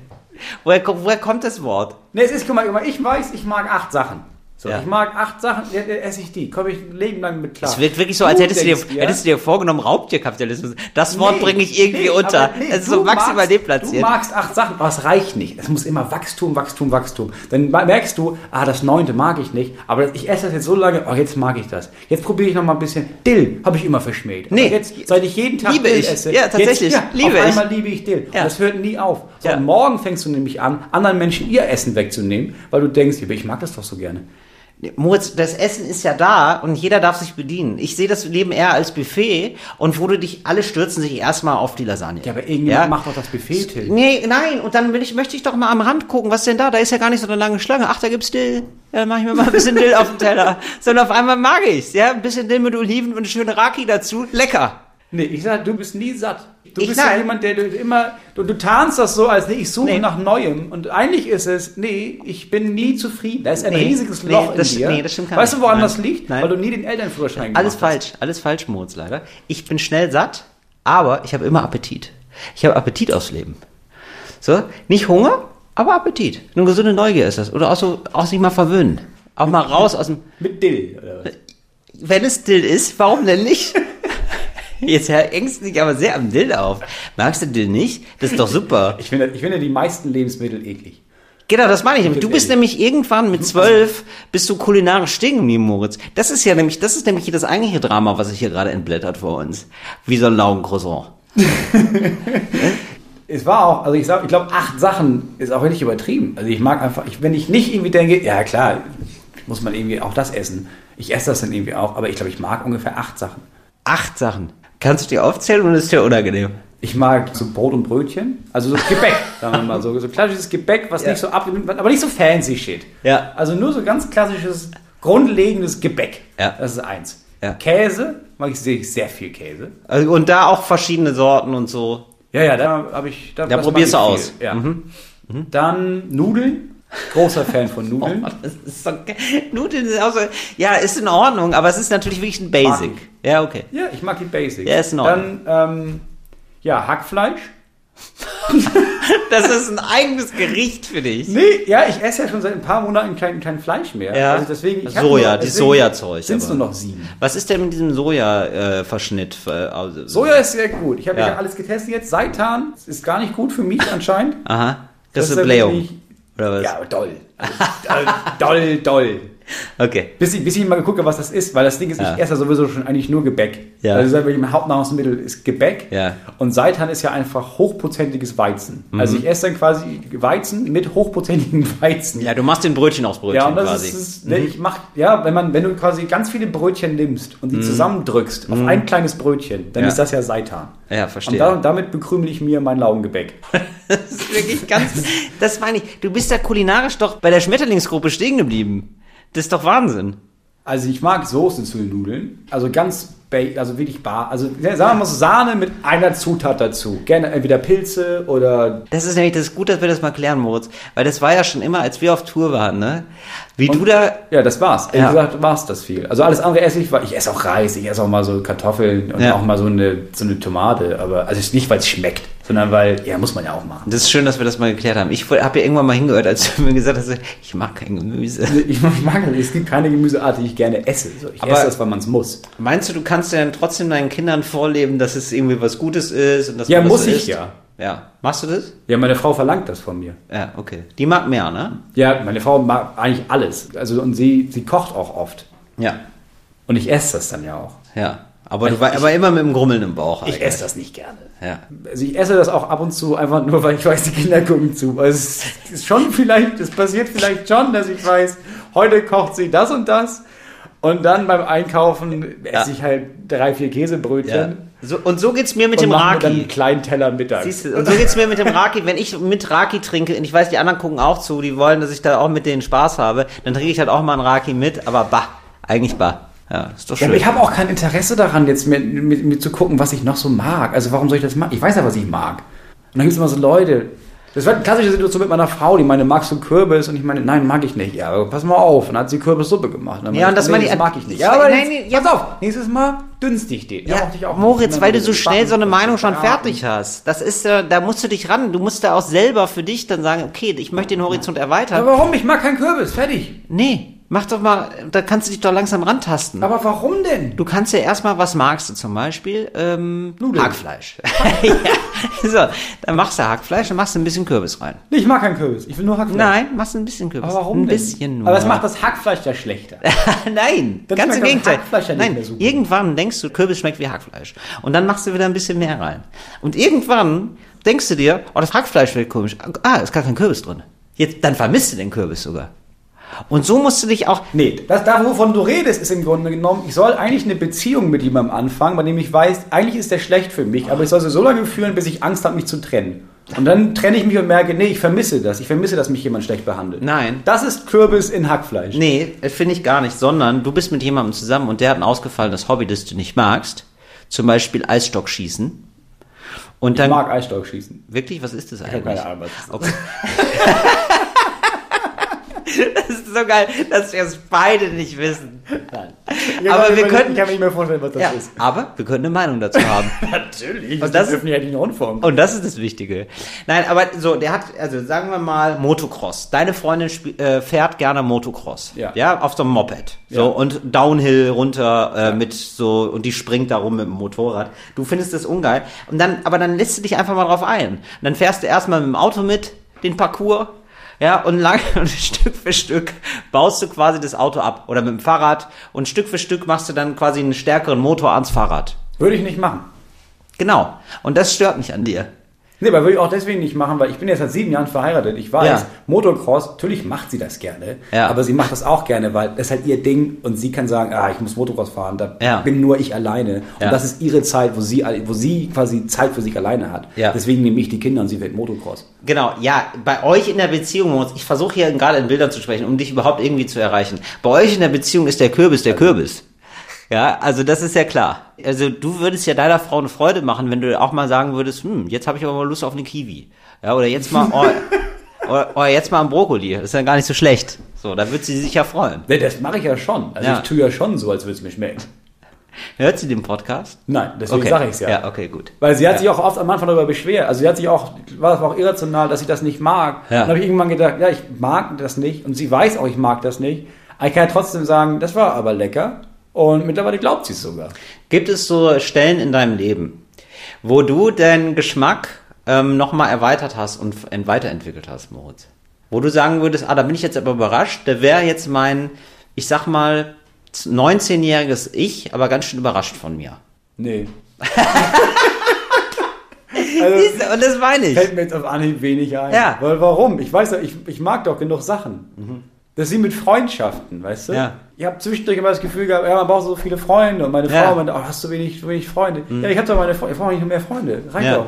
Woher, kommt- woher kommt das Wort? ne, es ist, guck mal, ich weiß, ich mag acht Sachen. So, Ja. ich mag acht Sachen, ja, esse ich die, komme ich ein Leben lang mit klar. Es wirkt wirklich so, als hättest du, dir, hättest du dir vorgenommen, Raubtierkapitalismus. Das Wort Nee, bringe ich irgendwie nee, unter. nee, es ist du so maximal magst- deplatziert. Du magst acht Sachen, aber es reicht nicht. Es muss immer Wachstum, Wachstum, Wachstum. Dann merkst du, ah, das neunte mag ich nicht, aber ich esse das jetzt so lange, oh, jetzt mag ich das. Jetzt probiere ich noch mal ein bisschen. Dill habe ich immer verschmäht. Nee. Aber jetzt, seit ich jeden Tag Liebe Dill ich. esse, Ja, tatsächlich. Jetzt, ja, Liebe auf ich. einmal liebe ich Dill. Ja. Das hört nie auf. So, morgen fängst du nämlich an, anderen Menschen ihr Essen wegzunehmen, weil du denkst, ich mag das doch so gerne. Moritz, das Essen ist ja da und jeder darf sich bedienen. Ich sehe das Leben eher als Buffet und wo du dich, alle stürzen sich erstmal auf die Lasagne. Ja, aber irgendjemand Ja? macht doch das Buffet, Till. Nee, nein, und dann will ich, möchte ich doch mal am Rand gucken, was denn da? Da ist ja gar nicht so eine lange Schlange. Ach, da gibt's Dill. Ja, dann mach ich mir mal ein bisschen Dill auf den Teller. Sondern auf einmal mag ich's, ja? Ein bisschen Dill mit Oliven und eine schöne Raki dazu. Lecker. Nee, ich sag, du bist nie satt. Du Ich bist ja nein. jemand, der du immer, du, du tarnst das so, als nee, ich suche Nee. nach Neuem. Und eigentlich ist es, nee, ich bin nie zufrieden. Da ist ein Nee, riesiges nee, Loch das- in dir. nee, das stimmt gar weißt du, nicht. woran Nein. das liegt? Nein. Weil du nie den Elternführerschein Alles gemacht falsch, alles falsch, Moritz, leider. Ich bin schnell satt, aber ich habe immer Appetit. Ich habe Appetit aufs Leben. So, nicht Hunger, aber Appetit. Eine gesunde Neugier ist das. Oder auch so, auch sich mal verwöhnen. Auch mal raus aus dem, hast. Mit Dill. Oder was? wenn es Dill ist, warum denn nicht? Jetzt hängst du dich aber sehr am Dill auf. Magst du Dill nicht? Das ist doch super. Ich finde, ich finde die meisten Lebensmittel eklig. Genau, das meine ich. nämlich. Du bist nämlich irgendwann mit zwölf bist du kulinarisch stehen geblieben, Moritz. Das ist ja nämlich, das ist nämlich das eigentliche Drama, was sich hier gerade entblättert vor uns. Wie so ein Laugencroissant. Es war auch, also ich sag, ich glaube, acht Sachen ist auch wirklich übertrieben. Also ich mag einfach, ich, wenn ich nicht irgendwie denke, ja klar, muss man irgendwie auch das essen. Ich esse das dann irgendwie auch, aber ich glaube, ich mag ungefähr acht Sachen. Acht Sachen. Kannst du die aufzählen und ist dir unangenehm? Ich mag so Brot und Brötchen, also so Gebäck, sagen wir mal so, so klassisches Gebäck, was Ja. nicht so abgenimmt wird, aber nicht so fancy shit. Ja. Also nur so ganz klassisches, grundlegendes Gebäck. Ja. Das ist eins. Ja. Käse, mag ich sehr, sehr viel Käse. Also, und da auch verschiedene Sorten und so. Ja, ja, da habe ich. Da, Da probierst du aus. Ja. Mhm. Dann Nudeln. Großer Fan von Nudeln. Oh, ist so, Nudeln sind auch so, ja, ist in Ordnung, aber es ist natürlich wirklich ein Basic. Ja, okay. Ja, ich mag die Basics. Ja, ist in Ordnung. Dann, ähm, ja, Hackfleisch. Das ist ein eigenes Gericht für dich. Nee, ja, ich esse ja schon seit ein paar Monaten kein, kein Fleisch mehr. Ja. Also deswegen, ich Soja, nur, die Sojazeug, Sind es nur noch sieben. Was ist denn mit diesem Soja-Verschnitt? Äh, also- Soja ist sehr gut. Ich habe Ja. ja. alles getestet jetzt. Seitan ist gar nicht gut für mich anscheinend. Aha. Das, Das ist ist Blähung. Oder was? Ja, doll. Also, doll, doll. Okay. Bis ich, bis ich mal habe, was das ist, weil das Ding ist, Ja. ich esse ja sowieso schon eigentlich nur Gebäck. Ja. Also mein Hauptnahrungsmittel ist Gebäck. Ja. Und Seitan ist ja einfach hochprozentiges Weizen. Mhm. Also ich esse dann quasi Weizen mit hochprozentigem Weizen. Ja, du machst den Brötchen aufs Brötchen Ja, und das quasi. ist, ist ne, ich mach, ja, wenn man, wenn du quasi ganz viele Brötchen nimmst und die zusammendrückst auf ein kleines Brötchen, dann Mhm. Ist das ja Seitan. Ja, Und verstehe. da, damit bekrümel ich mir mein Laugengebäck. Das ist wirklich ganz, das meine ich. Du bist ja kulinarisch doch bei der Schmetterlingsgruppe stehen geblieben. Das ist doch Wahnsinn. Also ich mag Soße zu den Nudeln. Also ganz, also wirklich bar. Also sagen wir mal so Sahne mit einer Zutat dazu. Gerne entweder Pilze oder Das ist nämlich das ist gut, dass wir das mal klären, Moritz. Weil das war ja schon immer, als wir auf Tour waren, ne? Wie du da, Ja, das war's. Ehrlich Ja. gesagt war's das viel. Also alles andere esse ich, weil ich esse auch Reis, ich esse auch mal so Kartoffeln und Ja. auch mal so eine, so eine Tomate. Aber also nicht, weil es schmeckt, sondern weil, ja, muss man ja auch machen. das ist schön, dass wir das mal geklärt haben. Ich habe ja irgendwann mal hingehört, als du mir gesagt hast, ich mag kein Gemüse. Ich mag es gibt keine Gemüseart, die ich gerne esse. So, ich Aber- esse das, weil man es muss. Meinst du, du kannst ja dann trotzdem deinen Kindern vorleben, dass es irgendwie was Gutes ist und dass Ja, man das muss so ich isst? ja. Ja. Machst du das? Ja, meine Frau verlangt das von mir. Ja, okay. Die mag mehr, ne? Ja, meine Frau mag eigentlich alles. Also und sie, sie kocht auch oft. Ja. Und ich esse das dann ja auch. Ja. Aber, du, war aber immer mit dem Grummeln im Bauch. Ich eigentlich. esse das nicht gerne. Ja. Also ich esse das auch ab und zu einfach nur, weil ich weiß, die Kinder gucken zu. Also es ist schon vielleicht, es passiert vielleicht schon, dass ich weiß, heute kocht sie das und das. Und dann beim Einkaufen esse ich halt drei, vier Käsebrötchen. Ja. So, und so geht's mir mit Und dem mir dann Raki. einen kleinen Teller mittags. Siehst du, und so geht's mir mit dem Raki. Wenn ich mit Raki trinke, und ich weiß, die anderen gucken auch zu, die wollen, dass ich da auch mit denen Spaß habe, dann trinke ich halt auch mal einen Raki mit, aber bah, eigentlich bah. Ja, ist doch Ja, schön. aber ich habe auch kein Interesse daran, jetzt mir, mir, mir zu gucken, was ich noch so mag. Also warum soll ich das machen? Ich weiß ja, was ich mag. Und dann gibt es immer so Leute. Das war eine klassische Situation mit meiner Frau, die meine, magst du Kürbis? Und ich meine, nein, mag ich nicht. Ja, aber pass mal auf. Und dann hat sie Kürbissuppe gemacht. Und dann Ja, und das meine nee, ich- das mag ich nicht. Ja, Ja, aber nein, jetzt, nee, ja. pass auf. Nächstes Mal dünstig ich den. Ja, ich auch. Moritz, weil du so schnell so eine Meinung schon fertig hast. Das ist, äh, da musst du dich ran. Du musst da auch selber für dich dann sagen, okay, ich möchte den Horizont erweitern. Aber warum? Ich mag keinen Kürbis. Fertig. Nee, mach doch mal, da kannst du dich doch langsam rantasten. Aber warum denn? Du kannst ja erstmal, was magst du zum Beispiel? Ähm, Nudeln. Hackfleisch. ja, so, dann machst du Hackfleisch, dann machst du ein bisschen Kürbis rein. Nee, ich mag keinen Kürbis. Ich will nur Hackfleisch. Nein, machst du ein bisschen Kürbis. Aber warum Ein denn? bisschen nur. Aber das macht das Hackfleisch ja schlechter. Nein, Dann ganz im das Gegenteil. Hackfleisch ja nicht Nein, mehr so gut. irgendwann denkst du, Kürbis schmeckt wie Hackfleisch. Und dann machst du wieder ein bisschen mehr rein. Und irgendwann denkst du dir, oh, das Hackfleisch schmeckt komisch. Ah, ist gar kein Kürbis drin. Jetzt, dann vermisst du den Kürbis sogar. Und so musst du dich auch, Nee, das, da wovon du redest, ist im Grunde genommen, ich soll eigentlich eine Beziehung mit jemandem anfangen, bei dem ich weiß, eigentlich ist der schlecht für mich, aber ich soll sie so lange führen, bis ich Angst habe, mich zu trennen. Und dann trenne ich mich und merke, nee, ich vermisse das. Ich vermisse, dass mich jemand schlecht behandelt. Nein. Das ist Kürbis in Hackfleisch. nee, finde ich gar nicht, sondern du bist mit jemandem zusammen und der hat ein ausgefallenes Hobby, das du nicht magst. Zum Beispiel Eisstockschießen. Und Ich dann, mag Eisstock-Schießen. wirklich, was ist das Ich eigentlich? habe keine Ahnung, was ist. Okay. das ist so geil, dass wir es beide nicht wissen. Ich Aber wir könnten- Ich kann mir nicht mehr vorstellen, was das Ja, ist. aber wir können eine Meinung dazu haben. Natürlich. Und das- das ist öffentlichen Rundfunk. Und das ist das Wichtige. Nein, aber so, der hat, also sagen wir mal Motocross. Deine Freundin äh, fährt gerne Motocross. Ja. Ja, auf so einem Moped. So, Ja. und Downhill runter äh, mit so, und die springt da rum mit dem Motorrad. Du findest das ungeil. Und dann, aber dann lässt du dich einfach mal drauf ein. Und dann fährst du erstmal mit dem Auto mit, den Parcours. Ja, und lang, und Stück für Stück baust du quasi das Auto ab. Oder mit dem Fahrrad. Und Stück für Stück machst du dann quasi einen stärkeren Motor ans Fahrrad. Würde ich nicht machen. Genau. Und das stört mich an dir. Nee, aber würde ich auch deswegen nicht machen, weil ich bin jetzt seit sieben Jahren verheiratet. Ich weiß, Ja. Motocross, natürlich macht sie das gerne, Ja. aber sie macht das auch gerne, weil das ist halt ihr Ding und sie kann sagen, ah, ich muss Motocross fahren, da Ja. bin nur ich alleine. Und das ist ihre Zeit, wo sie, wo sie quasi Zeit für sich alleine hat. Ja. Deswegen nehme ich die Kinder und sie wird Motocross. Genau, ja, bei euch in der Beziehung, ich versuche hier gerade in Bildern zu sprechen, um dich überhaupt irgendwie zu erreichen. Bei euch in der Beziehung ist der Kürbis der Kürbis. Ja, also das ist ja klar. Also du würdest ja deiner Frau eine Freude machen, wenn du auch mal sagen würdest, hm, jetzt habe ich aber mal Lust auf eine Kiwi. Ja, oder jetzt mal, oh, oder, oder jetzt mal ein Brokkoli. Das ist ja gar nicht so schlecht. So, da wird sie sich ja freuen. Nee, das mache ich ja schon. Also Ja. ich tue ja schon so, als würde es mir schmecken. Hört sie den Podcast? Nein, deswegen Okay. sage ich es ja. Ja, okay, gut. Weil sie hat Ja. sich auch oft am Anfang darüber beschwert. Also sie hat sich auch, war auch irrational, dass ich das nicht mag. Ja. Dann habe ich irgendwann gedacht, ja, ich mag das nicht. Und sie weiß auch, ich mag das nicht. Aber ich kann ja trotzdem sagen, das war aber lecker. Und mittlerweile glaubt sie es sogar. Gibt es so Stellen in deinem Leben, wo du deinen Geschmack ähm, nochmal erweitert hast und weiterentwickelt hast, Moritz? Wo du sagen würdest, ah, da bin ich jetzt aber überrascht, da wäre jetzt mein, ich sag mal, 19-jähriges Ich, aber ganz schön überrascht von mir. Nee. also, Siehst du, Und das meine ich. fällt mir jetzt auf Anhieb wenig ein. Ja. Weil warum? Ich weiß ja, ich, ich mag doch genug Sachen. Das ist wie mit Freundschaften, weißt du? Ja. Ich habe zwischendurch immer das Gefühl gehabt, ja, man braucht so viele Freunde. Und meine Ja. Mhm. Frau meinte, oh, hast du wenig, so wenig Freunde? Ja, ich habe doch meine Freunde, ich brauche nicht mehr Freunde. Reicht Ja. doch.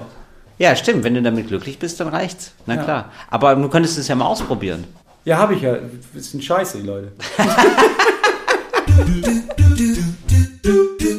ja, stimmt, wenn du damit glücklich bist, dann reicht's. Na Ja. klar. Aber du könntest es ja mal ausprobieren. Ja, habe ich ja. Das sind scheiße, die Leute.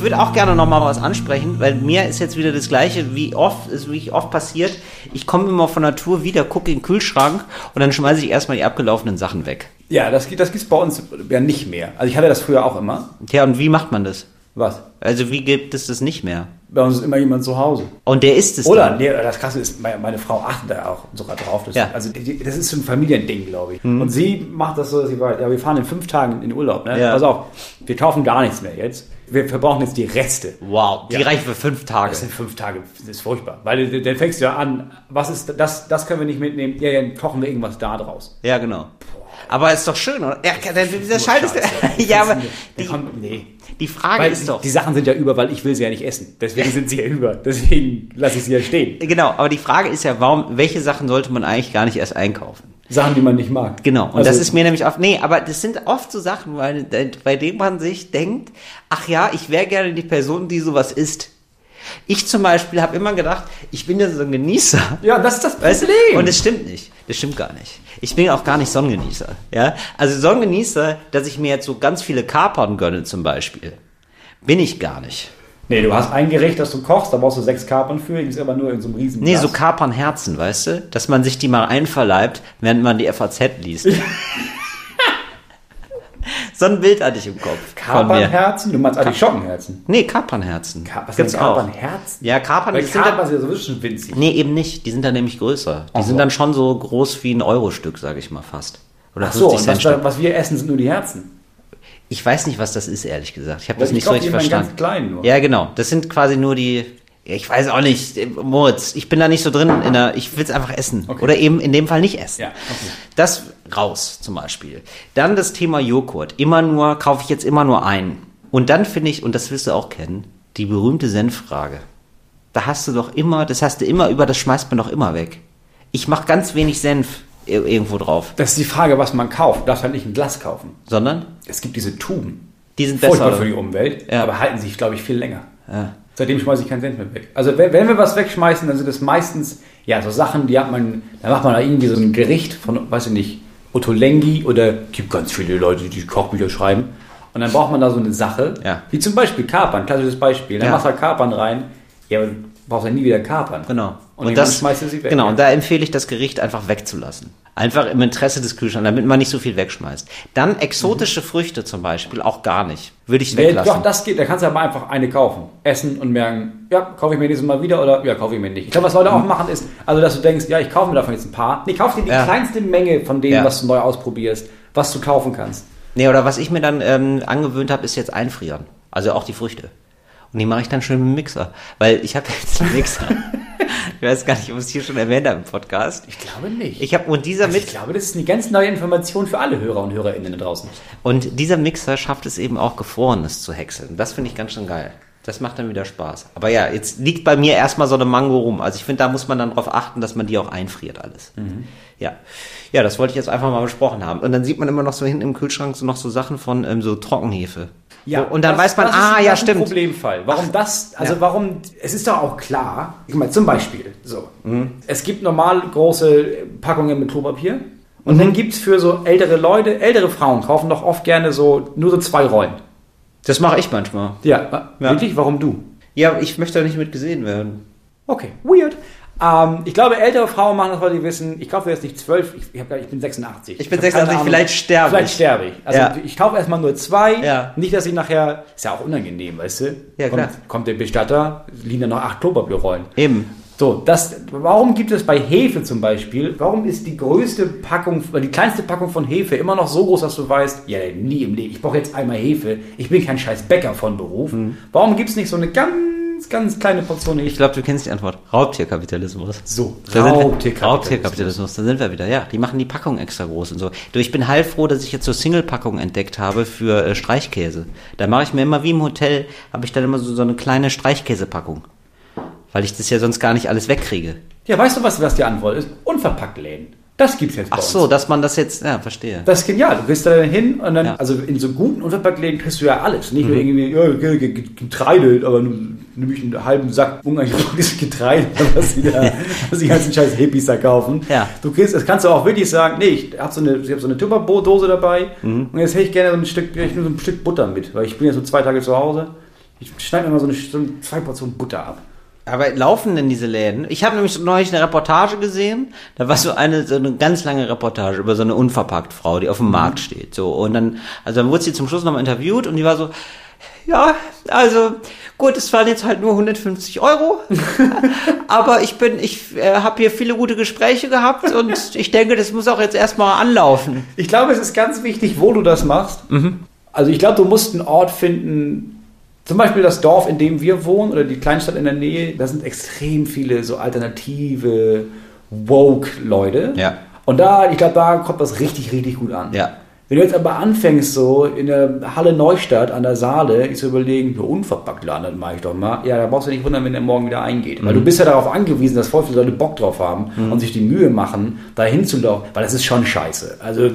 Ich würde auch gerne noch mal was ansprechen, weil mir ist jetzt wieder das Gleiche, wie oft, ist wie oft passiert. Ich komme immer von Natur wieder, gucke in den Kühlschrank und dann schmeiße ich erstmal die abgelaufenen Sachen weg. Ja, das, gibt- das gibt's bei uns ja nicht mehr. Also ich hatte das früher auch immer. Tja, und wie macht man das? Was? Also wie gibt es das nicht mehr? Bei uns ist immer jemand zu Hause. Und der ist es Oder, dann. nee, das Krasse ist, meine, meine Frau achtet da auch sogar drauf. Das, Ja. Mhm. Also das ist so ein Familiending, glaube ich. Und sie macht das so, dass sie weiß, ja, wir fahren in fünf Tagen in Urlaub. Ne? Ja. Pass auf, wir kaufen gar nichts mehr jetzt. Wir verbrauchen jetzt die Reste. Wow, die Ja. reicht für fünf Tage. Das sind fünf Tage, das ist furchtbar. Weil du- dann fängst du ja an, was ist das, das können wir nicht mitnehmen, ja, dann kochen wir irgendwas da draus. Ja, genau. Aber ist doch schön, oder? Ja, der, dieser Schalt ist. Scheiße. ja, aber die, kommt- nee. die Frage Weil ist doch. die Sachen sind ja über, weil ich will sie ja nicht essen. Deswegen sind sie ja über. Deswegen lasse ich sie ja stehen. Genau, aber die Frage ist ja, warum, welche Sachen sollte man eigentlich gar nicht erst einkaufen? Sachen, die man nicht mag. Genau. Und also, das ist mir nämlich oft, nee, aber das sind oft so Sachen, weil, bei denen man sich denkt, ach ja, ich wäre gerne die Person, die sowas isst. Ich zum Beispiel habe immer gedacht, ich bin ja so ein Genießer. Ja, das ist das Problem. Und es stimmt nicht. Das stimmt gar nicht. Ich bin auch gar nicht Sonnengenießer. Ja? Also Sonnengenießer, dass ich mir jetzt so ganz viele Kapern gönne zum Beispiel, bin ich gar nicht. Nee, du hast ein Gericht, das du kochst, da brauchst du sechs Kapern für, die ist aber nur in so einem riesen Nee, so Kapernherzen, weißt du? Dass man sich die mal einverleibt, während man die FAZ liest. so ein Bild hatte ich im Kopf. Kapernherzen? Du meinst eigentlich Schockenherzen? Nee, Kapernherzen. Ka was Gibt's Kapernherzen? Ja, Kapern Weil sind Kapern sind ja sowieso schon winzig. Nee, eben nicht. Die sind dann nämlich größer. Die Ach sind so. dann schon so groß wie ein Eurostück, sag ich mal fast. Oder Ach so, und was, was wir essen, sind nur die Herzen. Ich weiß nicht, was das ist, ehrlich gesagt. Ich habe das nicht so richtig verstanden. Ganz klein nur. Ja, genau. Das sind quasi nur die. Ich weiß auch nicht, Moritz, ich bin da nicht so drin in der, ich will es einfach essen. Okay. Oder eben in dem Fall nicht essen. Ja, okay. Das raus zum Beispiel. Dann das Thema Joghurt. Immer nur, kaufe ich jetzt immer nur einen. Und dann finde ich, und das wirst du auch kennen, die berühmte Senffrage. Da hast du doch immer, das hast du immer über, das schmeißt man doch immer weg. Ich mache ganz wenig Senf irgendwo drauf. Das ist die Frage, was man kauft. Du darfst halt nicht ein Glas kaufen. Sondern? Es gibt diese Tuben. Die sind besser. Furchtbar für die Umwelt, ja. aber halten sich, glaube ich, viel länger. Ja. Seitdem schmeiße ich keinen Cent mehr weg. Also wenn, wenn wir was wegschmeißen, dann sind es meistens ja so Sachen, die hat man, da macht man da irgendwie so ein Gericht von, weiß ich nicht, Ottolenghi oder gibt ganz viele Leute, die Kochbücher schreiben. Und dann braucht man da so eine Sache, ja. wie zum Beispiel Kapern, klassisches Beispiel. Dann ja. machst du Kapern rein, ja, aber du brauchst ja nie wieder Kapern. Genau. Und, und das schmeißt du sie weg. Genau, und da empfehle ich das Gericht einfach wegzulassen. Einfach im Interesse des Kühlschranks, damit man nicht so viel wegschmeißt. Dann exotische mhm. Früchte zum Beispiel auch gar nicht. Würde ich weglassen. Doch, das geht. Da kannst du aber einfach eine kaufen. Essen und merken, ja, kaufe ich mir dieses Mal wieder oder ja, kaufe ich mir nicht. Ich glaube, was Leute auch mhm. machen ist, also dass du denkst, ja, ich kaufe mir davon jetzt ein paar. Nee, kauf dir die ja. kleinste Menge von dem, ja. was du neu ausprobierst, was du kaufen kannst. Nee, oder was ich mir dann ähm, angewöhnt habe, ist jetzt einfrieren. Also auch die Früchte. Und die mache ich dann schön mit dem Mixer. Weil ich habe jetzt einen Mixer. ich weiß gar nicht, ob ich es hier schon erwähnt habe im Podcast. Ich glaube nicht. Ich habe und dieser also Ich glaube, das ist eine ganz neue Information für alle Hörer und Hörerinnen da draußen. Und dieser Mixer schafft es eben auch Gefrorenes zu häckseln. Das finde ich ganz schön geil. Das macht dann wieder Spaß. Aber ja, jetzt liegt bei mir erstmal so eine Mango rum. Also ich finde, da muss man dann darauf achten, dass man die auch einfriert alles. Mhm. Ja. Ja, das wollte ich jetzt einfach mal besprochen haben. Und dann sieht man immer noch so hinten im Kühlschrank so noch so Sachen von ähm, so Trockenhefe. Ja, und dann das, weiß man, ah, ja, stimmt. Problemfall. Warum Ach, das, also ja. warum, es ist doch auch klar, ich meine, zum Beispiel, so, mhm. es gibt normal große Packungen mit Klopapier und mhm. dann gibt es für so ältere Leute, ältere Frauen kaufen doch oft gerne so, nur so zwei Rollen. Das mache ich manchmal. Ja, ja, wirklich? Warum du? Ja, ich möchte da nicht mit gesehen werden. Okay, weird. Ähm, ich glaube, ältere Frauen machen das, weil sie wissen, ich kaufe jetzt nicht zwölf, ich, ich, ich, bin 86. Ich bin ich 86, vielleicht sterbe ich. Vielleicht sterbe ich. Also ja. ich kaufe erstmal nur zwei, ja. nicht, dass ich nachher, ist ja auch unangenehm, weißt du? Ja, klar. Kommt, kommt der Bestatter, liegen da noch acht Klopapierrollen. Eben. So, das, warum gibt es bei Hefe zum Beispiel, warum ist die größte Packung, die kleinste Packung von Hefe immer noch so groß, dass du weißt, ja, nie im Leben, ich brauche jetzt einmal Hefe, ich bin kein scheiß Bäcker von Beruf. Hm. Warum gibt es nicht so eine ganz ganz kleine Portion Ich glaube, du kennst die Antwort. Raubtierkapitalismus. So, Raubtierkapitalismus. Raubtierkapitalismus. Da sind wir wieder. Ja, die machen die Packung extra groß und so. Du, ich bin heilfroh, dass ich jetzt so Single-Packungen entdeckt habe für äh, Streichkäse. Da mache ich mir immer wie im Hotel, habe ich dann immer so, so eine kleine Streichkäsepackung. Weil ich das ja sonst gar nicht alles wegkriege. Ja, weißt du, was, was die Antwort ist? Unverpackt Läden. Das gibt's jetzt Ach so, dass man das jetzt, ja, verstehe. Das ist genial. Du gehst da hin und dann, ja. also in so guten Unverpacktläden kriegst du ja alles. Nicht mhm. nur irgendwie, ja, Getreide, aber nur nämlich einen halben Sack unangebrauchtes Getreide, was die, da, was die ganzen scheiß Hippies da kaufen. Ja. Du kriegst, das kannst du auch wirklich sagen, nee, ich habe so eine, ich hab so eine Tupperbo-Dose dabei mhm. und jetzt hätte ich gerne so ein Stück, ich nur so ein Stück Butter mit, weil ich bin ja so zwei Tage zu Hause. Ich schneide mir mal so, eine, so zwei Portionen Butter ab. Aber laufen denn diese Läden? Ich habe nämlich neulich eine Reportage gesehen. Da war so eine, so eine ganz lange Reportage über so eine unverpackt Frau, die auf dem mhm. Markt steht. So und dann, also dann wurde sie zum Schluss nochmal interviewt und die war so, ja, also gut, es waren jetzt halt nur 150 Euro, aber ich bin, ich äh, habe hier viele gute Gespräche gehabt und ich denke, das muss auch jetzt erstmal anlaufen. Ich glaube, es ist ganz wichtig, wo du das machst. Mhm. Also ich glaube, du musst einen Ort finden, zum Beispiel das Dorf, in dem wir wohnen oder die Kleinstadt in der Nähe, da sind extrem viele so alternative Woke-Leute. Ja. Und da, ich glaube, da kommt das richtig, richtig gut an. Ja. Wenn du jetzt aber anfängst, so in der Halle Neustadt an der Saale, zu überlegen, für unverpackt laden, das mache ich doch mal. Ja, da brauchst du nicht wundern, wenn der morgen wieder eingeht. Weil du bist ja darauf angewiesen, dass voll viele Leute Bock drauf haben und sich die Mühe machen, da hinzulaufen, weil das ist schon scheiße. Also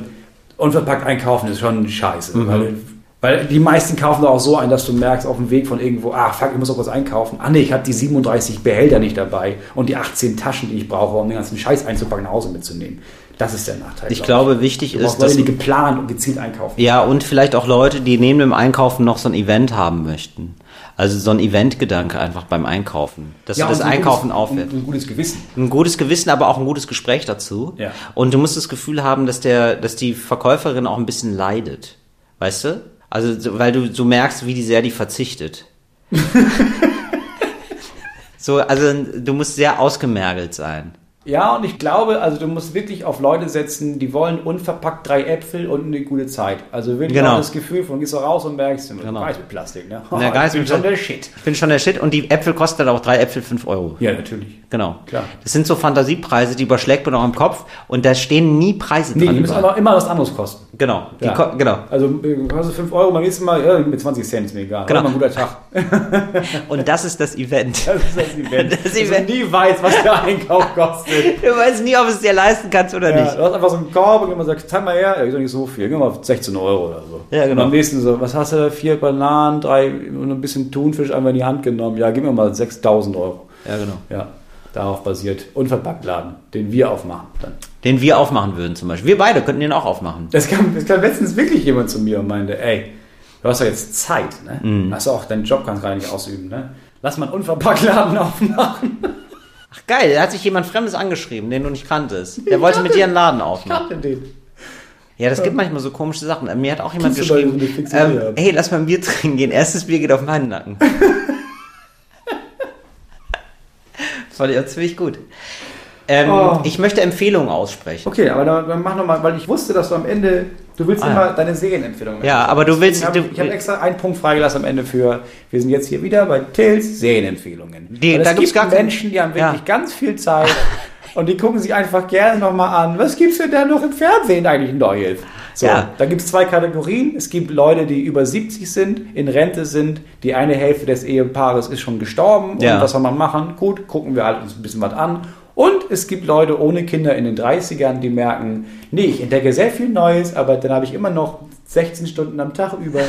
unverpackt einkaufen ist schon scheiße. Weil, weil die meisten kaufen da auch so ein, dass du merkst auf dem Weg von irgendwo, ah fuck, ich muss auch was einkaufen. Ah nee, ich habe die 37 Behälter nicht dabei und die 18 Taschen, die ich brauche, um den ganzen Scheiß einzupacken, nach Hause mitzunehmen. Das ist der Nachteil. Ich glaub glaube, wichtig Du ist, brauchst Leute, dass die geplant und gezielt einkaufen. Ja, und vielleicht auch Leute, die neben dem Einkaufen noch so ein Event haben möchten. Also so ein Eventgedanke einfach beim Einkaufen. Dass Ja, du das ein Einkaufen gutes, aufwertest. und Ein gutes Gewissen. Ein gutes Gewissen, aber auch ein gutes Gespräch dazu. Ja. Und du musst das Gefühl haben, dass der, dass die Verkäuferin auch ein bisschen leidet. Weißt du? Also, so- weil du so merkst, wie die sehr die verzichtet. so, also du musst sehr ausgemergelt sein. Ja, und ich glaube, also du musst wirklich auf Leute setzen, die wollen unverpackt drei Äpfel und eine gute Zeit. Also wirklich Genau. das Gefühl von, gehst du raus und merkst, du Genau. Geist mit Plastik, ne? Der Geist ich bin schon der Shit. Ich bin schon der Shit und die Äpfel kosten dann auch drei Äpfel fünf Euro. Ja, natürlich. Genau. Klar. Das sind so Fantasiepreise, die überschlägt man auch im Kopf und da stehen nie Preise Nee, dran. die müssen aber immer was anderes kosten. genau. Ja. ko genau. Also äh, kostet 5 Euro, beim nächsten Mal, ja, mit 20 Cent ist mir egal. Genau. Mal ein guter Tag. Und das ist das Event. Das ist das Event. Das Dass Event. du nie weiß, was der Einkauf kostet. Du weißt nie, ob es dir leisten kannst oder Ja, nicht. du hast einfach so einen Korb und jemand sagt, zeig mal her, ja, ist doch nicht so viel, geh mal auf 16 Euro oder so. Ja, genau. Und am nächsten so, was hast du, vier Bananen, drei und ein bisschen Thunfisch einfach in die Hand genommen, ja, gib mir mal 6000 Euro. Ja, genau. Ja, darauf basiert Unverpacktladen, den wir aufmachen dann. Den wir aufmachen würden zum Beispiel. Wir beide könnten den auch aufmachen. Das kam, das kam letztens wirklich jemand zu mir und meinte, ey, du hast doch jetzt Zeit, ne? Mhm. Hast du auch deinen Job kannst gerade nicht ausüben, ne? Lass mal einen Unverpacktladen aufmachen. Ach geil, da hat sich jemand Fremdes angeschrieben, den du nicht kanntest. Der wollte mit dir einen Laden aufmachen. Kannte den. Ja, das gibt manchmal so komische Sachen. Mir hat auch jemand da geschrieben, so ähm, hey, lass mal ein Bier trinken gehen. Erstes Bier geht auf meinen Nacken. Fand ich auch ziemlich gut. Ähm, Oh. Ich möchte Empfehlungen aussprechen. Okay, aber dann, dann mach nochmal, weil ich wusste, dass du am Ende, du willst Ah, immer ja. deine Serienempfehlungen. Ja, aber du willst- Deswegen Hab, du- ich habe extra einen Punkt freigelassen am Ende für, wir sind jetzt hier wieder bei Tills Serienempfehlungen. Die- da es gibt gar kein- Menschen, die haben wirklich Ja. ganz viel Zeit und die gucken sich einfach gerne nochmal an. Was gibt's denn da noch im Fernsehen eigentlich Neues? So, Ja. da gibt es zwei Kategorien. Es gibt Leute, die über 70 sind, in Rente sind. Die eine Hälfte des Ehepaares ist schon gestorben. Ja. Und was soll man machen? Gut, gucken wir halt uns ein bisschen was an. Und es gibt Leute ohne Kinder in den 30ern, die merken, nee, ich entdecke sehr viel Neues, aber dann habe ich immer noch 16 Stunden am Tag über.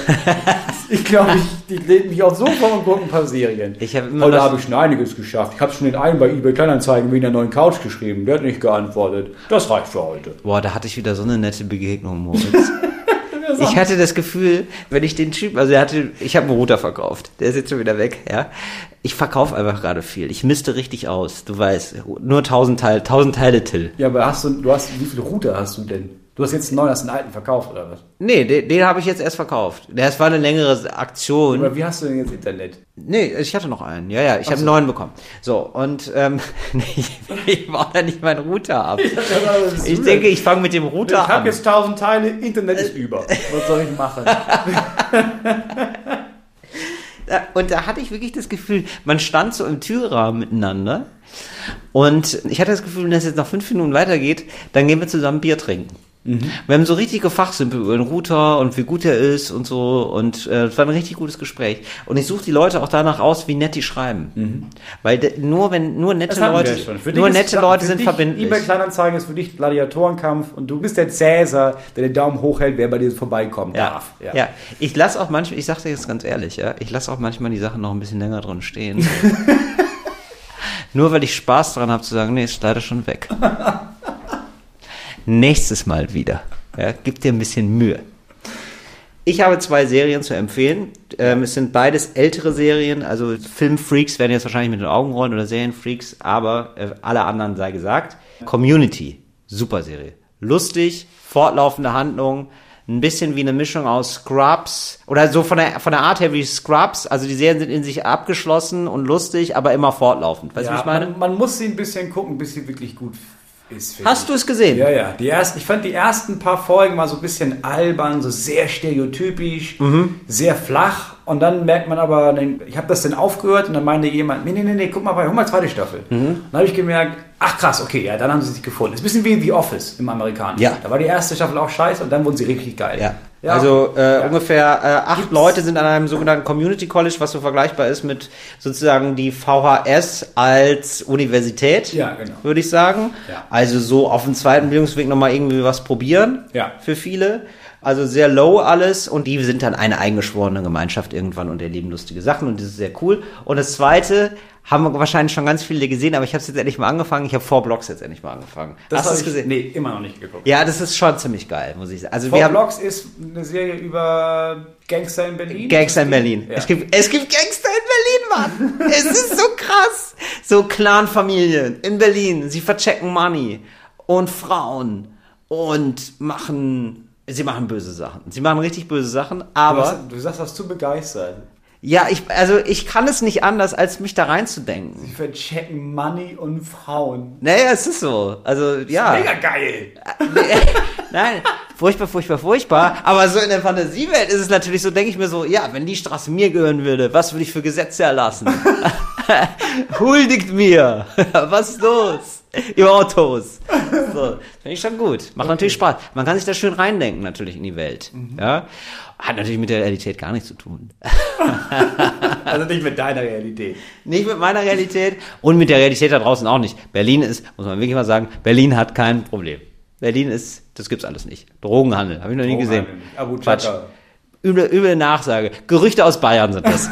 ich glaube, ich, die lehnen mich aufs Sofa und gucken ein paar Serien. Ich habe immer Heute habe ich schon einiges geschafft. Ich habe schon den einen bei eBay Kleinanzeigen wegen der neuen Couch geschrieben. Der hat nicht geantwortet. Das reicht für heute. Boah, da hatte ich wieder so eine nette Begegnung, Moritz. Ich hatte das Gefühl, wenn ich den Typ, also er hatte, ich habe einen Router verkauft, der ist jetzt schon wieder weg, ja. Ich verkaufe einfach gerade viel. Ich misste richtig aus, du weißt, nur 1000 Teile, 1000 Teile Till. Ja, aber hast du, du hast, wie viele Router hast du denn? Du hast jetzt einen neuen, hast einen alten verkauft oder was? Nee, den, den habe ich jetzt erst verkauft. Das war eine längere Aktion. Oder wie hast du denn jetzt Internet? Nee, ich hatte noch einen. Ja, ja, ich habe einen neuen bekommen. So, und ähm, ich, ich baue da nicht meinen Router ab. Ich denke, ich fange mit dem ich Router habe an. jetzt 1000 Teile, Internet ist über. Was soll ich machen? Und da hatte ich wirklich das Gefühl, man stand so im Türrahmen miteinander und ich hatte das Gefühl, wenn das jetzt noch fünf Minuten weitergeht, dann gehen wir zusammen Bier trinken. Wir haben so richtig gefachsimpelt über den Router und wie gut er ist und so und äh, es war ein richtig gutes Gespräch. Und ich suche die Leute auch danach aus, wie nett die schreiben. Weil de, nur wenn nur nette Leute, nur dich ist- nette Leute sind dich, verbindlich. eBay Kleinanzeigen ist für dich Gladiatorenkampf und du bist der Cäsar, der den Daumen hochhält, wer bei dir vorbeikommen Ja, darf. ja. ich lasse auch manchmal, ich sag dir jetzt ganz ehrlich, ja, ich lasse auch manchmal die Sachen noch ein bisschen länger drin stehen. Nur weil ich Spaß daran habe zu sagen, nee, ist leider schon weg. Nächstes Mal wieder. Ja, gib dir ein bisschen Mühe. Ich habe zwei Serien zu empfehlen. Ähm, es sind beides ältere Serien, also Filmfreaks werden jetzt wahrscheinlich mit den Augen rollen oder Serienfreaks, aber äh, alle anderen sei gesagt. Community, super Serie. Lustig, fortlaufende Handlung, ein bisschen wie eine Mischung aus Scrubs oder so von der, von der Art her wie Scrubs. Also die Serien sind in sich abgeschlossen und lustig, aber immer fortlaufend. Weißt du, wie Ja, ich meine? Man, man muss sie ein bisschen gucken, bis sie wirklich gut ist. Hast du es gesehen? Ja, ja. Die ersten, ich fand die ersten paar Folgen mal so ein bisschen albern, so sehr stereotypisch, Mhm. sehr flach Und dann merkt man aber, ich habe das dann aufgehört und dann meinte jemand, nee, nee, nee, nee guck mal bei, hol mal zweite Staffel. Mhm. Dann habe ich gemerkt, ach krass, okay, ja, dann haben sie sich gefunden. Ist ein bisschen wie The Office im Amerikanischen. Ja. Da war die erste Staffel auch scheiße und dann wurden sie richtig geil. Ja. ja. Also äh, ja. ungefähr äh, acht Gibt's? Leute sind an einem sogenannten Community College, was so vergleichbar ist mit sozusagen die VHS als Universität, ja, genau. würde ich sagen. Ja. Also so auf dem zweiten Bildungsweg nochmal irgendwie was probieren ja. für viele. Also sehr low alles und die sind dann eine eingeschworene Gemeinschaft irgendwann und erleben lustige Sachen und das ist sehr cool. Und das zweite haben wahrscheinlich schon ganz viele gesehen, aber ich habe es jetzt endlich mal angefangen. Ich habe Four Blocks jetzt endlich mal angefangen. Das Hast du es gesehen? Nee, immer noch nicht geguckt. Ja, das ist schon ziemlich geil, muss ich sagen. Also Four Blocks ist eine Serie über Gangster in Berlin. Gangster in Berlin. Ja. Es, gibt, es gibt Gangster in Berlin, Mann. es ist so krass. So Clanfamilien in Berlin. Sie verchecken Money und Frauen und machen Sie machen böse Sachen. Sie machen richtig böse Sachen, aber. Du, hast, du sagst das zu begeistert. Ja, ich, also ich kann es nicht anders, als mich da reinzudenken. Sie verchecken Money und Frauen. Naja, es ist so. Also, ja. Mega geil. Nein, furchtbar, furchtbar, furchtbar. Aber so in der Fantasiewelt ist es natürlich so, denke ich mir so, ja, wenn die Straße mir gehören würde, was würde ich für Gesetze erlassen? Huldigt mir. was ist los? Im Autos. So, finde ich schon gut. Macht okay. natürlich Spaß. Man kann sich da schön reindenken, natürlich in die Welt. Mhm. Ja. Hat natürlich mit der Realität gar nichts zu tun. also nicht mit deiner Realität. Nicht mit meiner Realität und mit der Realität da draußen auch nicht. Berlin ist, muss man wirklich mal sagen, Berlin hat kein Problem. Berlin ist, das gibt's alles nicht. Drogenhandel, habe ich noch nie gesehen. Abu Quatsch. Üble, üble Nachsage. Gerüchte aus Bayern sind das.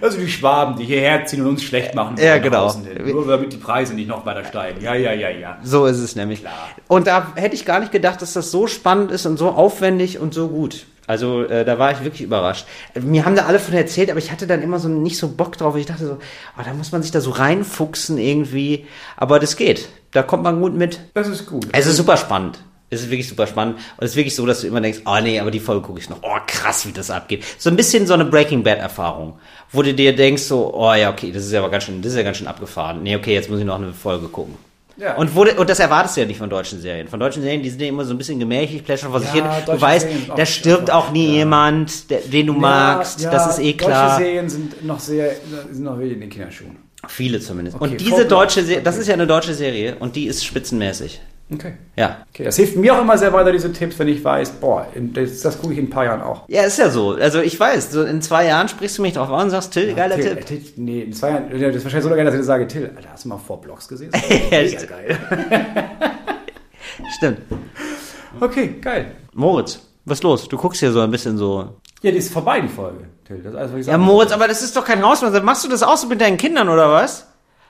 Also die Schwaben, die hierher ziehen und uns schlecht machen. Ja, genau. Nur damit die Preise nicht noch weiter steigen. Ja, ja, ja, ja. So ist es nämlich. Klar. Und da hätte ich gar nicht gedacht, dass das so spannend ist und so aufwendig und so gut. Also äh, da war ich wirklich überrascht. Mir haben da alle von erzählt, aber ich hatte dann immer so nicht so Bock drauf. Ich dachte so, oh, da muss man sich da so reinfuchsen irgendwie. Aber das geht. Da kommt man gut mit. Das ist gut. Es ist super spannend. Es ist wirklich super spannend. Und es ist wirklich so, dass du immer denkst, oh nee, aber die Folge gucke ich noch. Oh, krass, wie das abgeht. So ein bisschen so eine Breaking Bad-Erfahrung, wo du dir denkst, so, oh ja, okay, das ist ja aber ganz schön, das ist ja ganz schön abgefahren. Nee, okay, jetzt muss ich noch eine Folge gucken. Ja. Und, wo, und das erwartest du ja nicht von deutschen Serien. Von deutschen Serien, die sind ja immer so ein bisschen gemächlich, plätschern vor sich hin. Du weißt, da stirbt auch nie ja. jemand, der, den du ja, magst. das ist eh klar. Deutsche Serien sind noch sehr, sind noch wirklich in den Kinderschuhen. Viele zumindest. Okay, und diese deutsche Serie, das ist ja eine deutsche Serie und die ist spitzenmäßig. Okay. Ja. Okay, das hilft mir auch immer sehr weiter, diese Tipps, wenn ich weiß, boah, das, das gucke ich in ein paar Jahren auch. Ja, ist ja so. Also ich weiß, so in zwei Jahren sprichst du mich drauf an und sagst, Till, ja, geiler Till, Tipp. Till, nee, in zwei Jahren, das ist wahrscheinlich so geil, dass ich sage, Till, Alter, hast du mal vor Blogs gesehen? Das ist Mega geil. Stimmt. Okay, geil. Moritz, was ist los? Du guckst hier so ein bisschen so. Ja, die ist vorbei, die Folge. Till, das ist alles, was ich Ja, Moritz, aber das ist doch kein Hausmann. Machst du das auch so mit deinen Kindern oder was?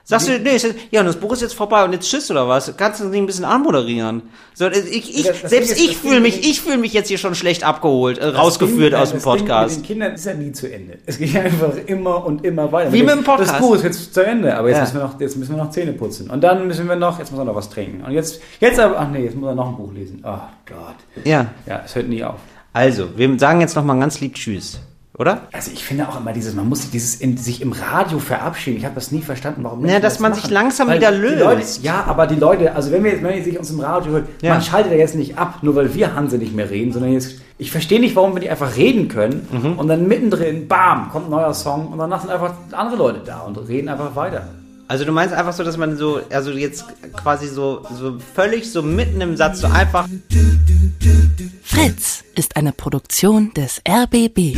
Sagst du, nee, ich, ja, und das Buch ist jetzt vorbei und jetzt tschüss oder was? Kannst du nicht ein bisschen anmoderieren? So, ich, ich, das, das selbst ich fühle mich, ich fühle mich jetzt hier schon schlecht abgeholt, äh, rausgeführt Ding, aus dem Podcast. Ding mit den Kindern ist ja nie zu Ende. Es geht einfach immer und immer weiter. Wie mit dem Podcast. Das Buch ist jetzt zu Ende, aber jetzt, ja. müssen wir noch, jetzt müssen wir noch Zähne putzen. Und dann müssen wir noch, jetzt muss er noch was trinken. Und jetzt, jetzt aber, ach nee, jetzt muss er noch ein Buch lesen. Oh Gott. Ja. Ja, es hört nie auf. Also, wir sagen jetzt noch mal ganz lieb Tschüss oder? Also ich finde auch immer dieses, man muss dieses in, sich im Radio verabschieden. Ich habe das nie verstanden, warum. Ja, dass das man machen. sich langsam weil wieder löst. Leute, ja, aber die Leute, also wenn wir jetzt, wenn wir sich uns im Radio hören, ja. man schaltet ja jetzt nicht ab, nur weil wir Hanse nicht mehr reden, sondern jetzt, ich verstehe nicht, warum wir nicht einfach reden können mhm. und dann mittendrin, bam, kommt ein neuer Song und danach sind einfach andere Leute da und reden einfach weiter. Also du meinst einfach so, dass man so, also jetzt quasi so, so völlig so mitten im Satz so einfach. Fritz ist eine Produktion des RBB.